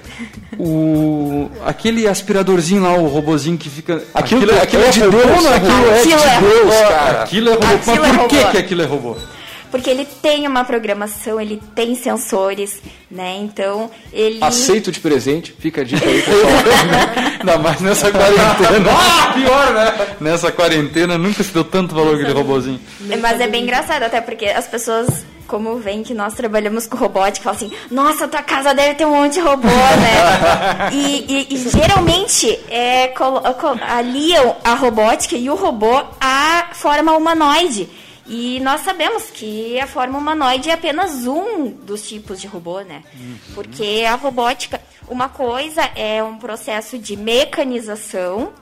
O aquele aspiradorzinho lá, o robozinho que fica. Aquilo- aquilo é de robô Deus, ou não aquilo é de Aquilo é Deus, robô. cara. Aquilo é robô. Aquilo Mas é por que, robô. que aquilo é robô? Porque ele tem uma programação, ele tem sensores, né? Então, ele. Aceito de presente, fica a dica aí, pessoal. Ainda mais nessa quarentena. ah, pior, né? Nessa quarentena nunca se deu tanto valor aquele robozinho. Mas é bem engraçado, até porque as pessoas, como veem que nós trabalhamos com robótica, falam assim, nossa, tua casa deve ter um monte de robô, né? e, e- e geralmente é, aliam a robótica e o robô à forma humanoide. E nós sabemos que a forma humanoide é apenas um dos tipos de robô, né? Porque a robótica, uma coisa é um processo de mecanização,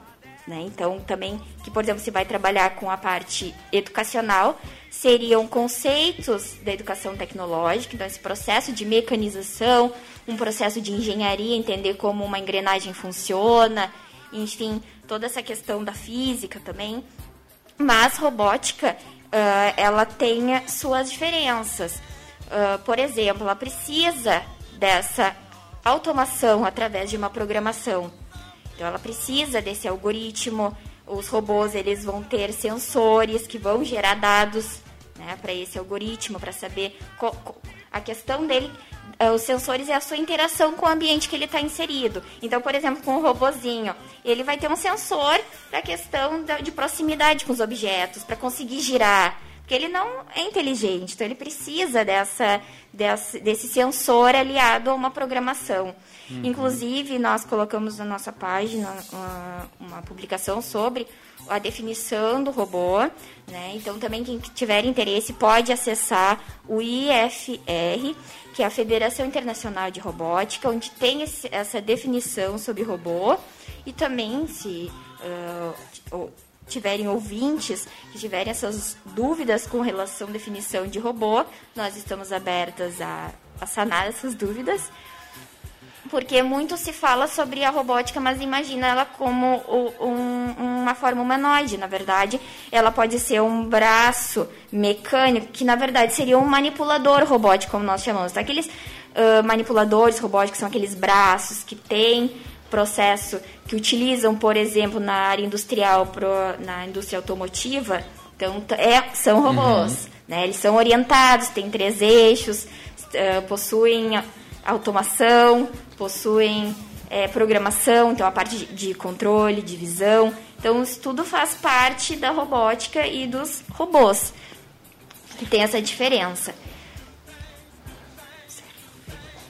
né? Então, também, que, por exemplo, se vai trabalhar com a parte educacional, seriam conceitos da educação tecnológica, então esse processo de mecanização, um processo de engenharia, entender como uma engrenagem funciona, enfim, toda essa questão da física também. Mas robótica, ah, ela tem suas diferenças. Ah, por exemplo, ela precisa dessa automação através de uma programação. Então ela precisa desse algoritmo. Os robôs eles vão ter sensores que vão gerar dados né, para esse algoritmo, para saber a questão dele. Eh, Os sensores é a sua interação com o ambiente que ele está inserido. Então, por exemplo, com o robozinho, ele vai ter um sensor para a questão de proximidade com os objetos, para conseguir girar, Porque ele não é inteligente, então ele precisa dessa, dessa desse sensor aliado a uma programação. Uhum. Inclusive, nós colocamos na nossa página uma, uma publicação sobre a definição do robô, né? Então também quem tiver interesse pode acessar o IFR, que é a Federação Internacional de Robótica, onde tem esse, essa definição sobre robô e também se uh, tiverem ouvintes que tiverem essas dúvidas com relação à definição de robô, nós estamos abertas a, a sanar essas dúvidas porque muito se fala sobre a robótica, mas imagina ela como um, uma forma humanoide. Na verdade, ela pode ser um braço mecânico, que na verdade seria um manipulador robótico, como nós chamamos. Então, aqueles uh, manipuladores robóticos são aqueles braços que têm processo, que utilizam, por exemplo, na área industrial, pro, na indústria automotiva. Então, é, são robôs. Uhum. Né? Eles são orientados, têm três eixos, uh, possuem automação, possuem é, programação, então a parte de, controle, de visão. Então, isso tudo faz parte da robótica e dos robôs, que tem essa diferença.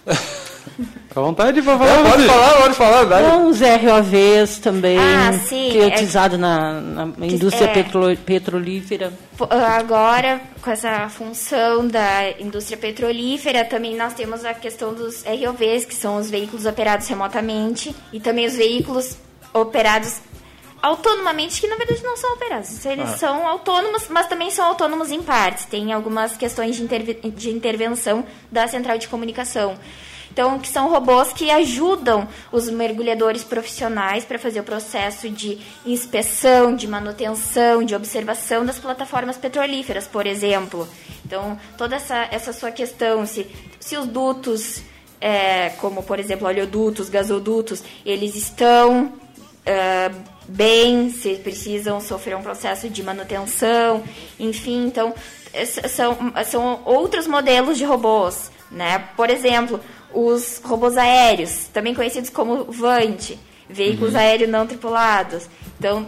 Fica à vontade para falar. É, pode falar, pode falar. Dale. Os ROVs também, ah, sim, que é, é utilizado na, na indústria é, petro, petrolífera. Agora, com essa função da indústria petrolífera, também nós temos a questão dos ROVs, que são os veículos operados remotamente, e também os veículos operados autonomamente, que na verdade não são operados. Eles ah. são autônomos, mas também são autônomos em partes. Tem algumas questões de, interve de intervenção da central de comunicação. Então, que são robôs que ajudam os mergulhadores profissionais para fazer o processo de inspeção, de manutenção, de observação das plataformas petrolíferas, por exemplo. Então, toda essa, essa sua questão, se, se os dutos, é, como por exemplo oleodutos, gasodutos, eles estão bem, se precisam sofrer um processo de manutenção, enfim, então são, são outros modelos de robôs, né? Por exemplo, os robôs aéreos, também conhecidos como VANT, veículos uhum. aéreos não tripulados. Então,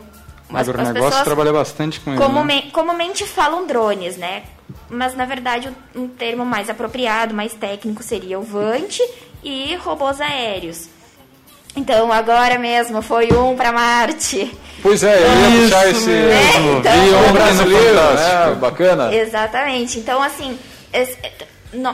Mas as, o as negócio trabalha bastante com comumente, né? comumente falam drones, né? Mas na verdade um termo mais apropriado, mais técnico seria o VANT e robôs aéreos. Então agora mesmo foi um para Marte. Pois é, eu ia puxar esse é, então, um brasileiro, né? Bacana. Exatamente. Então assim,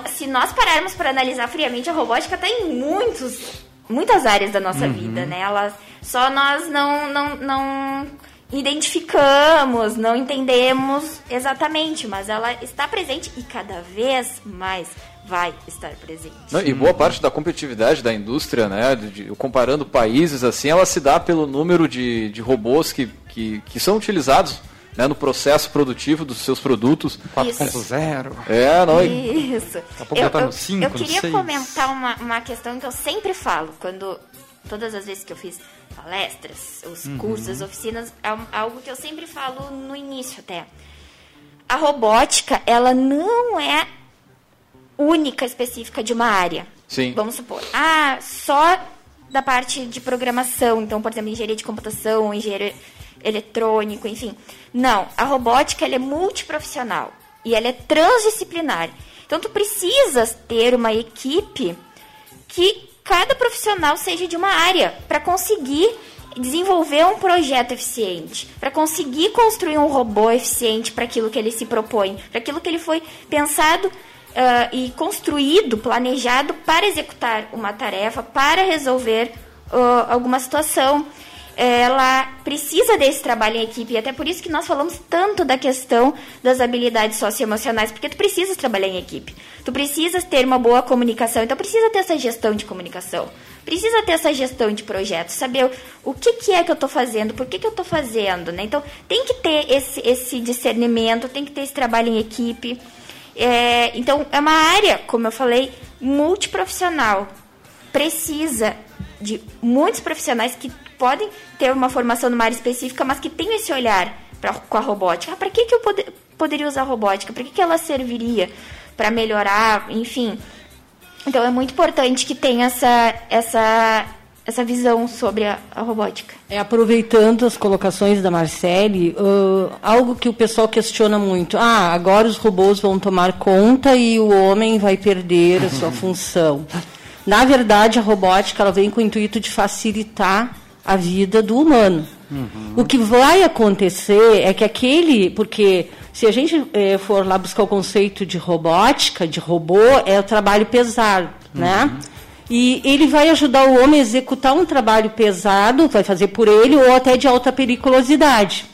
se nós pararmos para analisar friamente, a robótica está em muitos, muitas áreas da nossa uhum. vida, né? Ela, só nós não, não, não identificamos, não entendemos exatamente, mas ela está presente e cada vez mais vai estar presente. e boa parte da competitividade da indústria, né, de, de, comparando países assim, ela se dá pelo número de, de robôs que, que, que são utilizados né, no processo produtivo dos seus produtos. 4.0. É, não. Isso. Eu, tá eu, 5, eu queria comentar uma, uma questão que eu sempre falo, quando todas as vezes que eu fiz palestras, os uhum. cursos, as oficinas, é algo que eu sempre falo no início até. A robótica, ela não é única, específica de uma área. Sim. Vamos supor. Ah, só da parte de programação, então, por exemplo, engenharia de computação, engenharia eletrônico, enfim. Não, a robótica ela é multiprofissional e ela é transdisciplinar. Então tu precisas ter uma equipe que cada profissional seja de uma área para conseguir desenvolver um projeto eficiente, para conseguir construir um robô eficiente para aquilo que ele se propõe, para aquilo que ele foi pensado uh, e construído, planejado para executar uma tarefa, para resolver uh, alguma situação ela precisa desse trabalho em equipe, e até por isso que nós falamos tanto da questão das habilidades socioemocionais, porque tu precisas trabalhar em equipe. Tu precisas ter uma boa comunicação, então precisa ter essa gestão de comunicação. Precisa ter essa gestão de projetos, saber o que, que é que eu estou fazendo, por que, que eu estou fazendo, né? Então, tem que ter esse, esse discernimento, tem que ter esse trabalho em equipe. É, então, é uma área, como eu falei, multiprofissional. Precisa de muitos profissionais que podem ter uma formação numa área específica, mas que tem esse olhar pra, com a robótica. Ah, para que, que eu pod poderia usar a robótica? Para que, que ela serviria? Para melhorar, enfim. Então é muito importante que tenha essa, essa essa visão sobre a, a robótica. É, aproveitando as colocações da Marcele, uh, algo que o pessoal questiona muito. Ah, agora os robôs vão tomar conta e o homem vai perder a sua função. Na verdade, a robótica ela vem com o intuito de facilitar a vida do humano. Uhum. O que vai acontecer é que aquele, porque se a gente eh, for lá buscar o conceito de robótica, de robô, é o trabalho pesado, né? uhum. né? E ele vai ajudar o homem a executar um trabalho pesado, vai fazer por ele, ou até de alta periculosidade.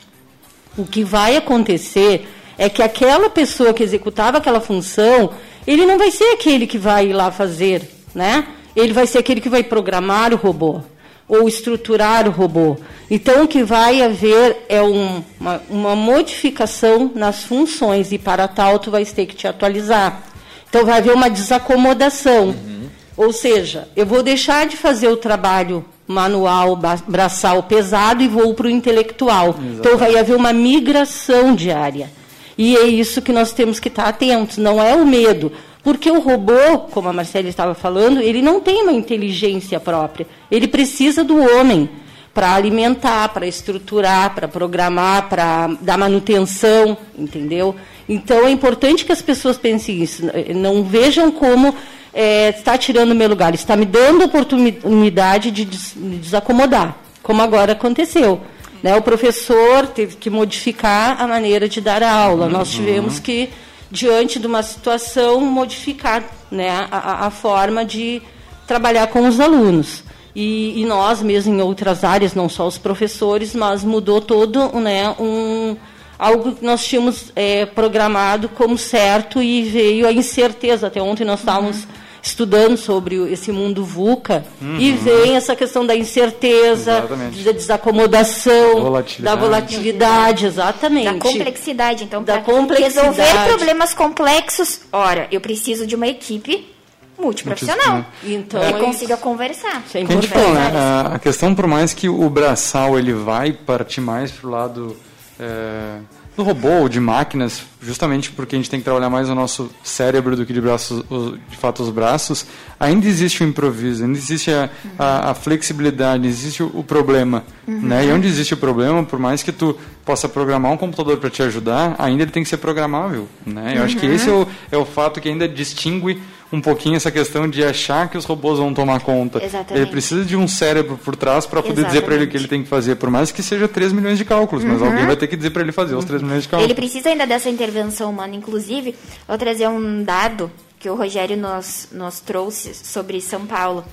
O que vai acontecer é que aquela pessoa que executava aquela função, ele não vai ser aquele que vai ir lá fazer, né? Ele vai ser aquele que vai programar o robô ou estruturar o robô. Então, o que vai haver é um, uma, uma modificação nas funções e para tal tu vais ter que te atualizar. Então, vai haver uma desacomodação. Uhum. Ou seja, eu vou deixar de fazer o trabalho manual, braçal pesado e vou para o intelectual. Exatamente. Então vai haver uma migração diária. E é isso que nós temos que estar atentos, não é o medo. Porque o robô, como a Marcela estava falando, ele não tem uma inteligência própria. Ele precisa do homem para alimentar, para estruturar, para programar, para dar manutenção, entendeu? Então é importante que as pessoas pensem isso, não vejam como é, está tirando o meu lugar, está me dando oportunidade de me desacomodar, como agora aconteceu. Né? O professor teve que modificar a maneira de dar a aula. Uhum. Nós tivemos que, diante de uma situação, modificar né, a, a forma de trabalhar com os alunos. E, e, nós mesmo em outras áreas, não só os professores, mas mudou todo né, um, algo que nós tínhamos é, programado como certo e veio a incerteza. Até ontem nós estávamos uhum estudando sobre esse mundo VUCA uhum. e vem essa questão da incerteza, exatamente. da desacomodação, volatilidade. da volatilidade, exatamente. Da complexidade. Então, da complexidade. resolver problemas complexos, ora, eu preciso de uma equipe multiprofissional. Então, que é, consiga conversar. É importante. Falou, né? A questão, por mais que o braçal ele vai partir mais para o lado... É do robô ou de máquinas, justamente porque a gente tem que trabalhar mais o nosso cérebro do que de, braços, de fato os braços, ainda existe o improviso, ainda existe a, uhum. a, a flexibilidade, existe o, o problema. Uhum. Né? E onde existe o problema, por mais que tu possa programar um computador para te ajudar, ainda ele tem que ser programável. Né? Eu uhum. acho que esse é o, é o fato que ainda distingue um pouquinho essa questão de achar que os robôs vão tomar conta. Exatamente. Ele precisa de um cérebro por trás para poder Exatamente. dizer para ele o que ele tem que fazer, por mais que seja 3 milhões de cálculos, mas uhum. alguém vai ter que dizer para ele fazer os 3 milhões de cálculos. Ele precisa ainda dessa intervenção humana. Inclusive, vou trazer um dado que o Rogério nos, nos trouxe sobre São Paulo,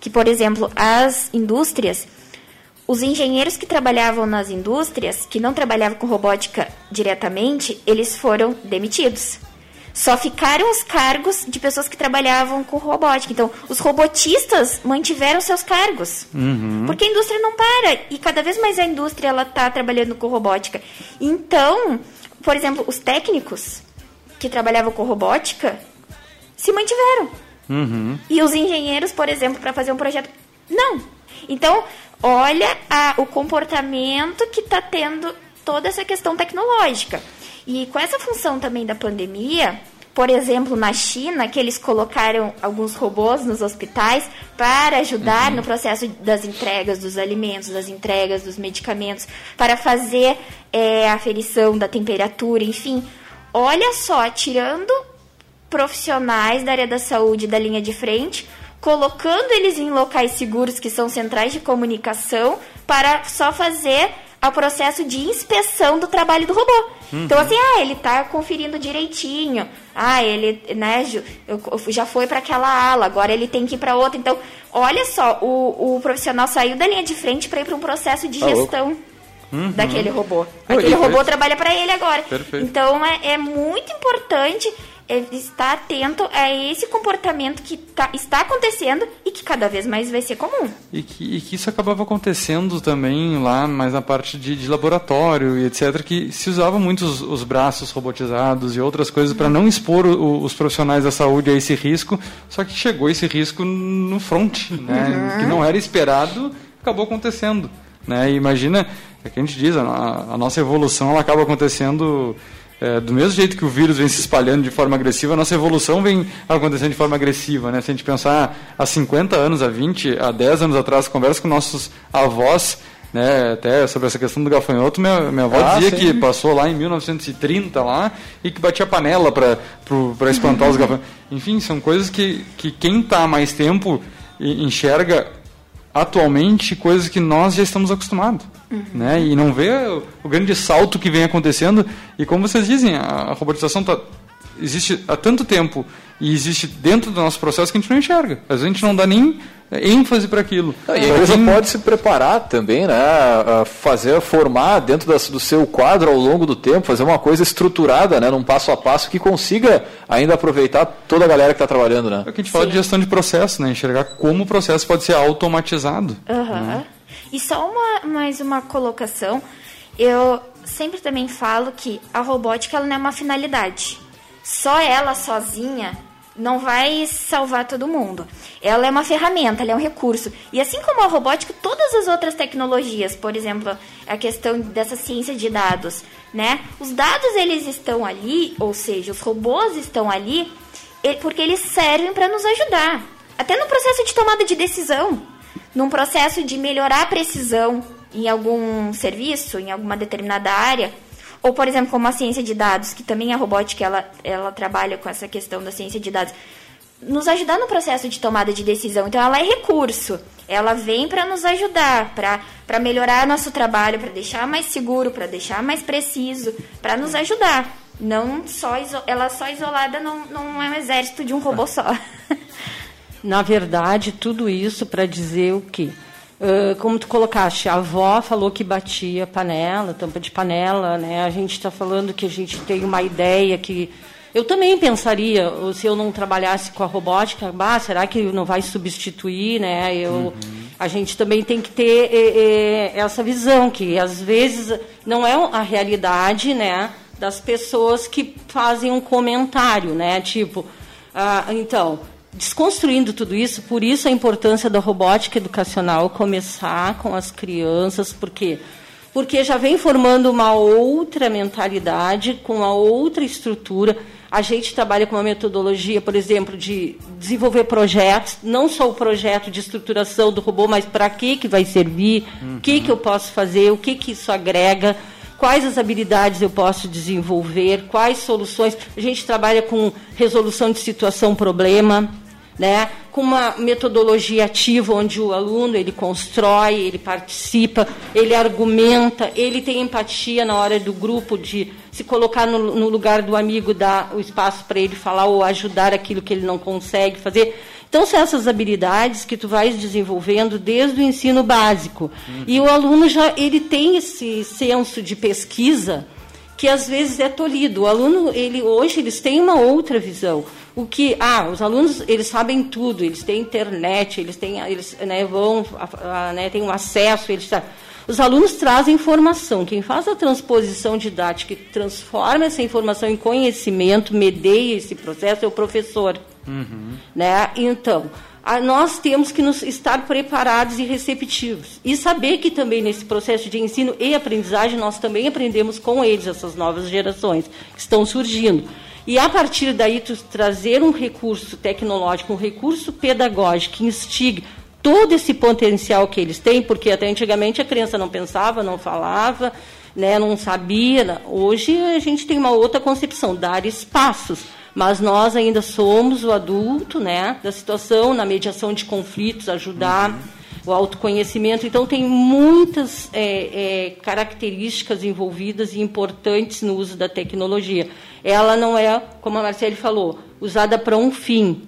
que, por exemplo, as indústrias os engenheiros que trabalhavam nas indústrias, que não trabalhavam com robótica diretamente, eles foram demitidos. Só ficaram os cargos de pessoas que trabalhavam com robótica. Então, os robotistas mantiveram seus cargos. Uhum. Porque a indústria não para. E cada vez mais a indústria está trabalhando com robótica. Então, por exemplo, os técnicos que trabalhavam com robótica se mantiveram. Uhum. E os engenheiros, por exemplo, para fazer um projeto, não. Então, olha a, o comportamento que está tendo toda essa questão tecnológica. E com essa função também da pandemia, por exemplo, na China, que eles colocaram alguns robôs nos hospitais para ajudar uhum. no processo das entregas dos alimentos, das entregas dos medicamentos, para fazer é, a aferição da temperatura, enfim. Olha só, tirando profissionais da área da saúde da linha de frente, colocando eles em locais seguros, que são centrais de comunicação, para só fazer ao processo de inspeção do trabalho do robô. Uhum. Então, assim, ah, ele está conferindo direitinho. Ah, ele, né, já foi para aquela ala, agora ele tem que ir para outra. Então, olha só, o, o profissional saiu da linha de frente para ir para um processo de tá gestão. Uhum. daquele robô. Aquele robô trabalha para ele agora. Perfeito. Então é, é muito importante é estar atento a esse comportamento que tá, está acontecendo e que cada vez mais vai ser comum. E que, e que isso acabava acontecendo também lá, mais na parte de, de laboratório e etc., que se usava muito os, os braços robotizados e outras coisas uhum. para não expor o, os profissionais da saúde a esse risco, só que chegou esse risco no front, né? Uhum. que não era esperado, acabou acontecendo. Né? E imagina, é que a gente diz, a, a nossa evolução ela acaba acontecendo é, do mesmo jeito que o vírus vem se espalhando de forma agressiva, a nossa evolução vem acontecendo de forma agressiva. Né? Se a gente pensar há 50 anos, há 20, há 10 anos atrás, conversa com nossos avós, né, até sobre essa questão do gafanhoto, minha, minha avó ah, dizia sim. que passou lá em 1930 lá e que batia panela para espantar os gafanhotos. Enfim, são coisas que, que quem está mais tempo enxerga atualmente coisas que nós já estamos acostumados. Uhum. Né? E não vê o, grande salto que vem acontecendo. E como vocês dizem, a, a robotização tá, existe há tanto tempo e existe dentro do nosso processo que a gente não enxerga. Às vezes a gente não dá nem ênfase para aquilo. e a empresa quem... pode se preparar também, né? fazer, formar dentro das, do seu quadro ao longo do tempo, fazer uma coisa estruturada, né? Num passo a passo que consiga ainda aproveitar toda a galera que está trabalhando, né? É que a gente Sim. fala de gestão de processo, né? Enxergar como o processo pode ser automatizado. Uhum. Né? E só uma, mais uma colocação. Eu sempre também falo que a robótica ela não é uma finalidade. Só ela sozinha não vai salvar todo mundo. Ela é uma ferramenta, ela é um recurso. E assim como a robótica, todas as outras tecnologias, por exemplo, a questão dessa ciência de dados, né? Os dados eles estão ali, ou seja, os robôs estão ali porque eles servem para nos ajudar. Até no processo de tomada de decisão, num processo de melhorar a precisão em algum serviço, em alguma determinada área, ou, por exemplo, como a ciência de dados, que também a robótica ela, ela trabalha com essa questão da ciência de dados, nos ajudar no processo de tomada de decisão. Então, ela é recurso. Ela vem para nos ajudar, para melhorar nosso trabalho, para deixar mais seguro, para deixar mais preciso, para nos ajudar. Não só ela só isolada não, não é um exército de um robô só. Na verdade, tudo isso para dizer o quê? Uh, como tu colocaste, a avó falou que batia panela, tampa de panela, né? A gente está falando que a gente tem uma ideia que eu também pensaria, se eu não trabalhasse com a robótica, bah, será que não vai substituir, né? Eu, uhum. A gente também tem que ter essa visão que às vezes não é a realidade, né? Das pessoas que fazem um comentário, né? Tipo, ah, então desconstruindo tudo isso, por isso a importância da robótica educacional começar com as crianças, porque porque já vem formando uma outra mentalidade, com uma outra estrutura. A gente trabalha com uma metodologia, por exemplo, de desenvolver projetos, não só o projeto de estruturação do robô, mas para que que vai servir, o uhum. que que eu posso fazer, o que que isso agrega quais as habilidades eu posso desenvolver, quais soluções. A gente trabalha com resolução de situação-problema, né, com uma metodologia ativa onde o aluno ele constrói, ele participa, ele argumenta, ele tem empatia na hora do grupo de se colocar no, no lugar do amigo, dar o espaço para ele falar ou ajudar aquilo que ele não consegue fazer. Então são essas habilidades que tu vais desenvolvendo desde o ensino básico. Uhum. E o aluno já ele tem esse senso de pesquisa que às vezes é tolhido. O aluno, ele hoje eles têm uma outra visão. O que ah os alunos eles sabem tudo. Eles têm internet eles têm eles né, vão né, têm um acesso eles os alunos trazem informação. Quem faz a transposição didática e transforma essa informação em conhecimento medeia esse processo é o professor. Uhum. né? Então nós temos que nos estar preparados e receptivos e saber que também nesse processo de ensino e aprendizagem nós também aprendemos com eles essas novas gerações que estão surgindo e a partir daí trazer um recurso tecnológico, um recurso pedagógico que instigue todo esse potencial que eles têm, porque até antigamente a criança não pensava, não falava, né, não sabia. Hoje a gente tem uma outra concepção, dar espaços. Mas nós ainda somos o adulto né, da situação, na mediação de conflitos, ajudar. Uhum o autoconhecimento. Então, tem muitas é, é, características envolvidas e importantes no uso da tecnologia. Ela não é, como a Marcele falou, usada para um fim.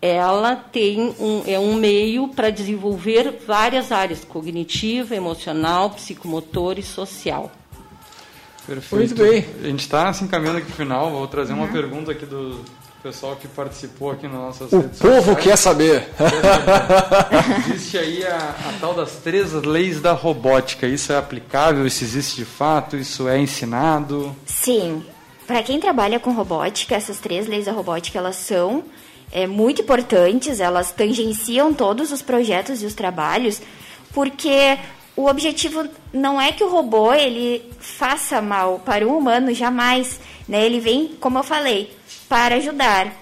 Ela tem um, é um meio para desenvolver várias áreas: cognitiva, emocional, psicomotor e social. Perfeito. Muito bem. A gente está se encaminhando aqui para o final. Vou trazer uma uhum. pergunta aqui do, pessoal que participou aqui nas nossas o redes O povo quer saber. existe aí a, a, tal das três leis da robótica. Isso é aplicável? Isso existe de fato? Isso é ensinado? Sim. Para quem trabalha com robótica, essas três leis da robótica elas são é, muito importantes. Elas tangenciam todos os projetos e os trabalhos, porque o objetivo não é que o robô ele faça mal para o humano jamais, né? Ele vem, como eu falei, para ajudar.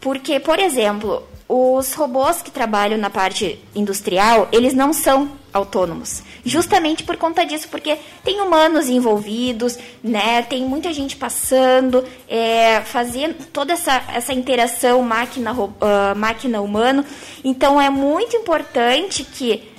Porque, por exemplo, os robôs que trabalham na parte industrial, eles não são autônomos. Justamente por conta disso, porque tem humanos envolvidos, né? Tem muita gente passando, é, fazendo toda essa, essa interação máquina, uh, máquina. Então é muito importante que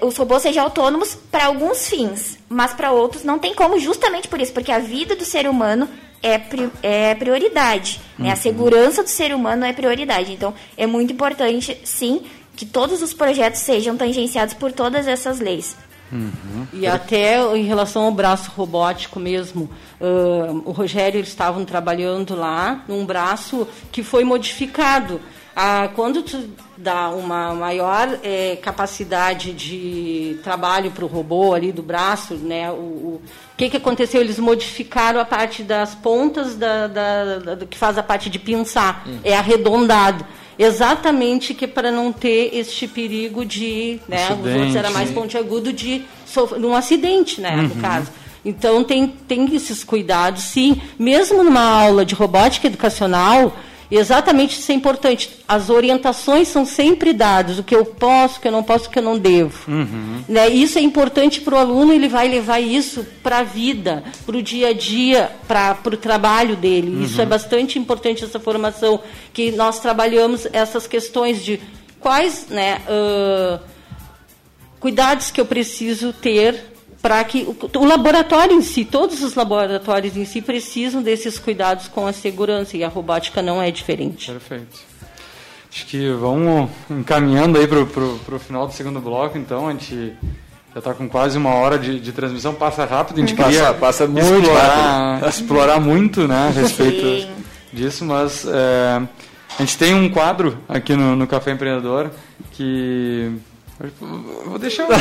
os robôs sejam autônomos para alguns fins, mas para outros não tem como, justamente por isso, porque a vida do ser humano é, é prioridade. Né? A uhum. segurança do ser humano é prioridade. Então, é muito importante, sim, que todos os projetos sejam tangenciados por todas essas leis. Uhum. E até em relação ao braço robótico mesmo, uh, o Rogério eles estavam trabalhando lá num braço que foi modificado. Ah, quando tu dá uma maior é, capacidade de trabalho para o robô ali do braço, né? O, o, que, que aconteceu? Eles modificaram a parte das pontas da, da, da que faz a parte de pinçar. Hum. É arredondado. Exatamente que para não ter este perigo de, né? Acidente. Os outros era mais pontiagudo de sofrer um acidente, né? Uhum. No caso. Então tem, tem esses cuidados, sim. Mesmo numa aula de robótica educacional, Exatamente isso é importante. As orientações são sempre dadas, o que eu posso, o que eu não posso, o que eu não devo. Uhum. Né? Isso é importante para o aluno, ele vai levar isso para a vida, para o dia a dia, para o trabalho dele. Uhum. Isso é bastante importante, essa formação, que nós trabalhamos essas questões de quais né, uh, cuidados que eu preciso ter para que o, o, laboratório em si, todos os laboratórios em si precisam desses cuidados com a segurança e a robótica não é diferente. Perfeito. Acho que vamos encaminhando aí para o final do segundo bloco, então a gente já está com quase uma hora de, de, transmissão, passa rápido, a gente passa, queria passa muito explorar, rápido. explorar muito né, a respeito Sim. disso, mas é, a gente tem um quadro aqui no, no Café Empreendedor que Vou deixar o,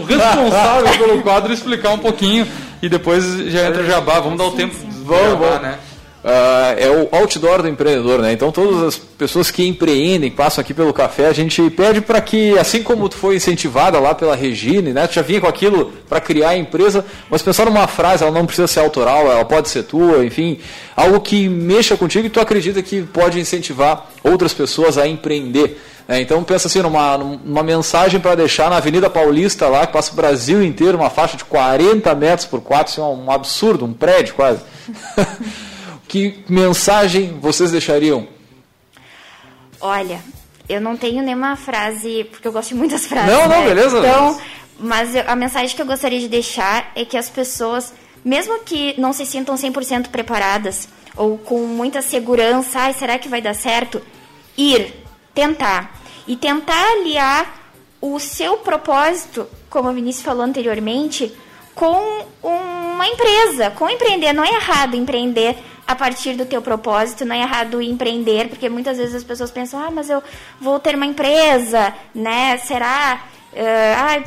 o responsável pelo quadro explicar um pouquinho e depois já entra o jabá. Vamos dar o tempo vamos, jabá, vamos. né? Uh, é o outdoor do empreendedor, né? Então todas as pessoas que empreendem, passam aqui pelo café, a gente pede para que, assim como tu foi incentivada lá pela Regine, né? Tu já vinha com aquilo para criar a empresa, mas pensar numa frase, ela não precisa ser autoral, ela pode ser tua, enfim, algo que mexa contigo e tu acredita que pode incentivar outras pessoas a empreender. É, então pensa assim, numa, numa mensagem para deixar na Avenida Paulista lá, que passa o Brasil inteiro, uma faixa de 40 metros por 4, isso é um absurdo, um prédio quase. que mensagem vocês deixariam? Olha, eu não tenho nenhuma frase, porque eu gosto de muitas frases. Não, não, né? beleza. Então, mas a mensagem que eu gostaria de deixar é que as pessoas, mesmo que não se sintam 100% preparadas, ou com muita segurança, ai, será que vai dar certo? Ir, tentar e tentar aliar o seu propósito, como o Vinícius falou anteriormente, com uma empresa, com empreender. Não é errado empreender a partir do teu propósito, não é errado empreender, porque muitas vezes as pessoas pensam, ah, mas eu vou ter uma empresa, né? Será? Uh, ah,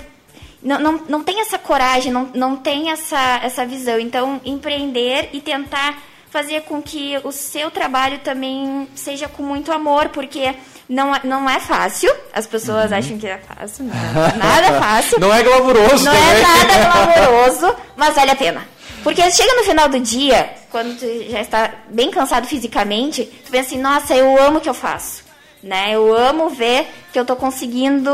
não, não, não tem essa coragem, não, não tem essa, essa visão. Então, empreender e tentar fazer com que o seu trabalho também seja com muito amor, porque não, é, não é fácil. As pessoas uhum. acham que é fácil. Não é nada fácil. não é glamouroso Não também. é nada glamouroso, mas vale a pena. Porque chega no final do dia, quando tu já está bem cansado fisicamente, tu pensa assim, nossa, eu amo o que eu faço. Né? Eu amo ver que eu estou conseguindo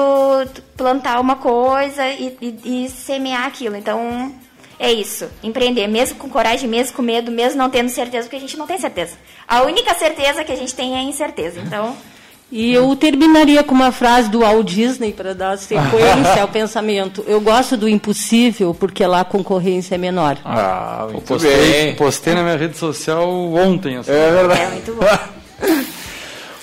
plantar uma coisa e, e, e semear aquilo. Então, é isso. Empreender, mesmo com coragem, mesmo com medo, mesmo não tendo certeza, porque a gente não tem certeza. A única certeza que a gente tem é a incerteza. Então. E eu terminaria com uma frase do Walt Disney para dar sequência ao pensamento. Eu gosto do impossível porque lá a concorrência é menor. Ah, muito postei, bem. Postei na minha rede social ontem. Assim. É verdade. É muito bom.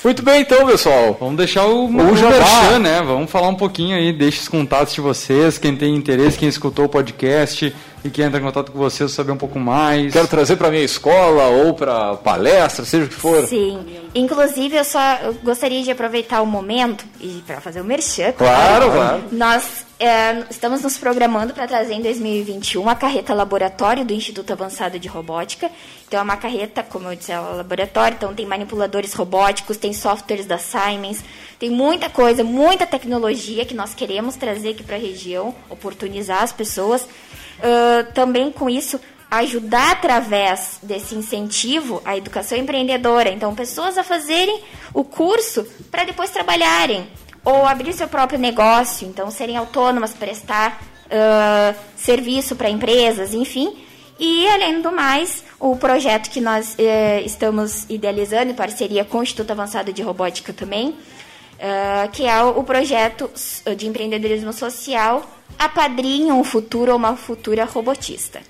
Muito bem, então, pessoal. Vamos deixar o, o, o Merchan, né? Vamos falar um pouquinho aí, deixe os contatos de vocês, quem tem interesse, quem escutou o podcast, e quem entra em contato com você saber um pouco mais. Quero trazer para minha escola ou para palestra, seja o que for. Sim. Inclusive, eu só gostaria de aproveitar o momento e para fazer o merchan. Claro, claro. Nós é, estamos nos programando para trazer em 2021 a carreta laboratório do Instituto Avançado de Robótica. Então, é uma carreta, como eu disse, é um laboratório, então tem manipuladores robóticos, tem softwares da Siemens, tem muita coisa, muita tecnologia que nós queremos trazer aqui para a região, oportunizar as pessoas. Uh, também com isso, ajudar através desse incentivo a educação empreendedora. Então, pessoas a fazerem o curso para depois trabalharem ou abrir seu próprio negócio, então serem autônomas, prestar uh, serviço para empresas, enfim. E, além do mais, o projeto que nós uh, estamos idealizando em parceria com o Instituto Avançado de Robótica também, uh, que é o, projeto de empreendedorismo social Apadrinha um futuro ou uma futura robotista.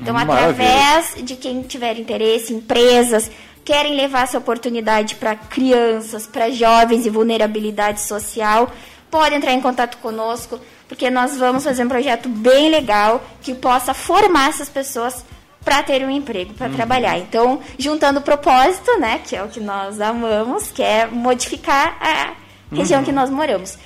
Então, Maravilha. através de quem tiver interesse, empresas, querem levar essa oportunidade para crianças, para jovens e vulnerabilidade social, podem entrar em contato conosco, porque nós vamos fazer um projeto bem legal que possa formar essas pessoas para ter um emprego, para uhum. trabalhar. Então, juntando o propósito, né, que é o que nós amamos, que é modificar a região uhum. que nós moramos.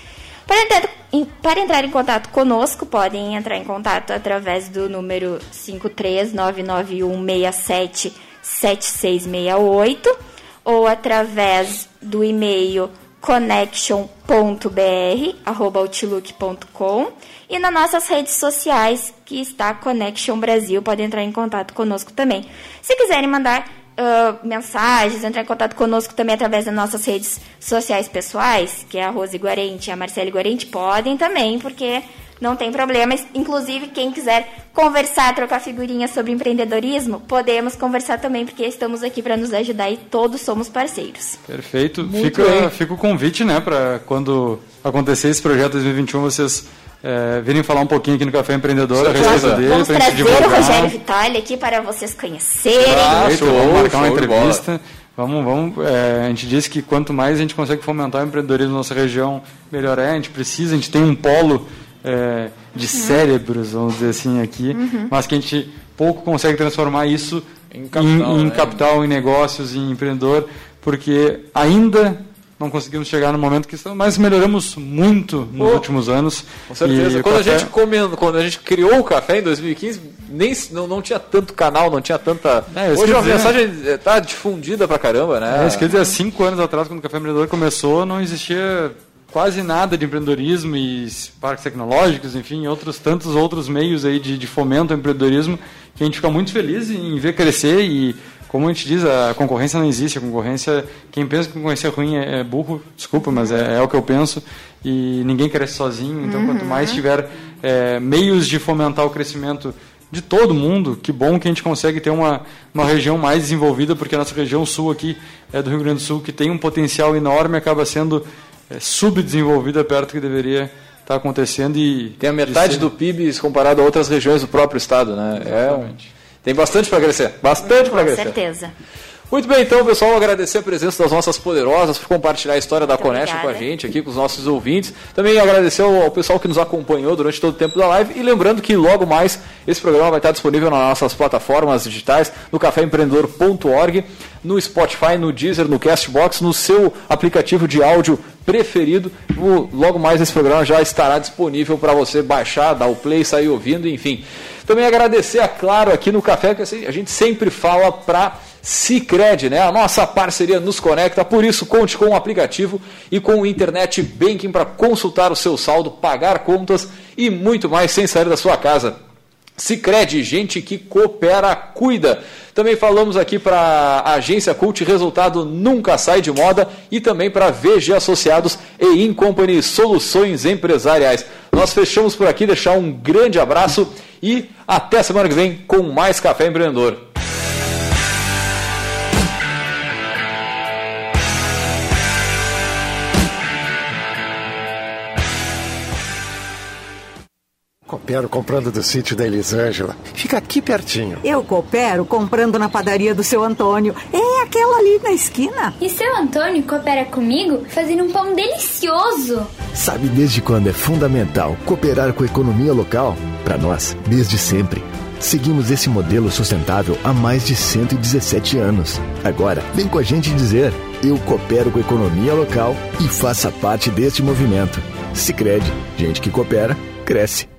Para entrar, em, para entrar em contato conosco, podem entrar em contato através do número 5399167 7668 ou através do e-mail connection.br@outlook.com e nas nossas redes sociais que está Connection Brasil, pode entrar em contato conosco também. Se quiserem mandar uh, mensagens, entrar em contato conosco também através das nossas redes sociais pessoais, que é a Rose Guarente e a Marcele Guarente, podem também, porque não tem problema. Inclusive, quem quiser conversar, trocar figurinhas sobre empreendedorismo, podemos conversar também, porque estamos aqui para nos ajudar e todos somos parceiros. Perfeito. Fica, fica o convite, né, para quando acontecer esse projeto 2021, vocês é, virem falar um pouquinho aqui no Café Empreendedor a respeito dele. Vamos trazer o Rogério Vitale aqui para vocês conhecerem. Ah, show, vamos marcar uma entrevista. Vamos, vamos, é, a gente disse que quanto mais a gente consegue fomentar o empreendedorismo na nossa região, melhor é. A gente precisa, a gente tem um polo é, de uhum. cérebros, vamos dizer assim, aqui, uhum. mas que a gente pouco consegue transformar isso em capital, em, em, né? capital, em negócios, em empreendedor, porque ainda não conseguimos chegar no momento que estamos, mas melhoramos muito nos oh, últimos anos. Com certeza. Quando, café... a gente comendo, quando a gente criou o café em 2015, nem, não, não tinha tanto canal, não tinha tanta. É, Hoje a mensagem está difundida pra caramba, né? É, isso quer dizer, cinco anos atrás, quando o Café Empreendedor começou, não existia quase nada de empreendedorismo e parques tecnológicos, enfim, outros tantos outros meios aí de, de fomento ao empreendedorismo que a gente fica muito feliz em ver crescer e como a gente diz, a concorrência não existe, a concorrência, quem pensa que concorrência é ruim é, é burro, desculpa, mas é, é, o que eu penso, e ninguém cresce sozinho, então uhum. quanto mais tiver é, meios de fomentar o crescimento de todo mundo, que bom que a gente consegue ter uma, uma região mais desenvolvida, porque a nossa região sul aqui é do Rio Grande do Sul, que tem um potencial enorme, acaba sendo é, subdesenvolvida perto do que deveria estar tá acontecendo e tem a metade ser... do PIB comparado a outras regiões do próprio estado, né? Exatamente. É um, tem bastante para crescer, bastante para crescer. Com certeza. Muito bem, então, pessoal, agradecer a presença das nossas poderosas por compartilhar a história da Conesta com a gente aqui, com os nossos ouvintes. Também agradecer ao, pessoal que nos acompanhou durante todo o tempo da live e lembrando que logo mais esse programa vai estar disponível nas nossas plataformas digitais, no caféempreendedor.org, no Spotify, no Deezer, no Castbox, no seu aplicativo de áudio preferido. Logo mais esse programa já estará disponível para você baixar, dar o play, sair ouvindo, enfim. Também agradecer, a Claro, aqui no Café, que assim, a gente sempre fala para Cicred, né? A nossa parceria nos conecta, por isso conte com o aplicativo e com o Internet Banking para consultar o seu saldo, pagar contas e muito mais sem sair da sua casa. Cicred, gente que coopera, cuida. Também falamos aqui para a agência Cult, resultado nunca sai de moda, e também para VG Associados e Incompany Soluções Empresariais. Nós fechamos por aqui, deixar um grande abraço e até semana que vem com mais Café Empreendedor. Coopero comprando do sítio da Elisângela. Fica aqui pertinho. Eu coopero comprando na padaria do seu Antônio. É aquela ali na esquina. E seu Antônio coopera comigo fazendo um pão delicioso. Sabe desde quando é fundamental cooperar com a economia local? Para nós, desde sempre. Seguimos esse modelo sustentável há mais de 117 anos. Agora, vem com a gente dizer: eu coopero com a economia local e faça parte deste movimento. Sicredi, gente que coopera, cresce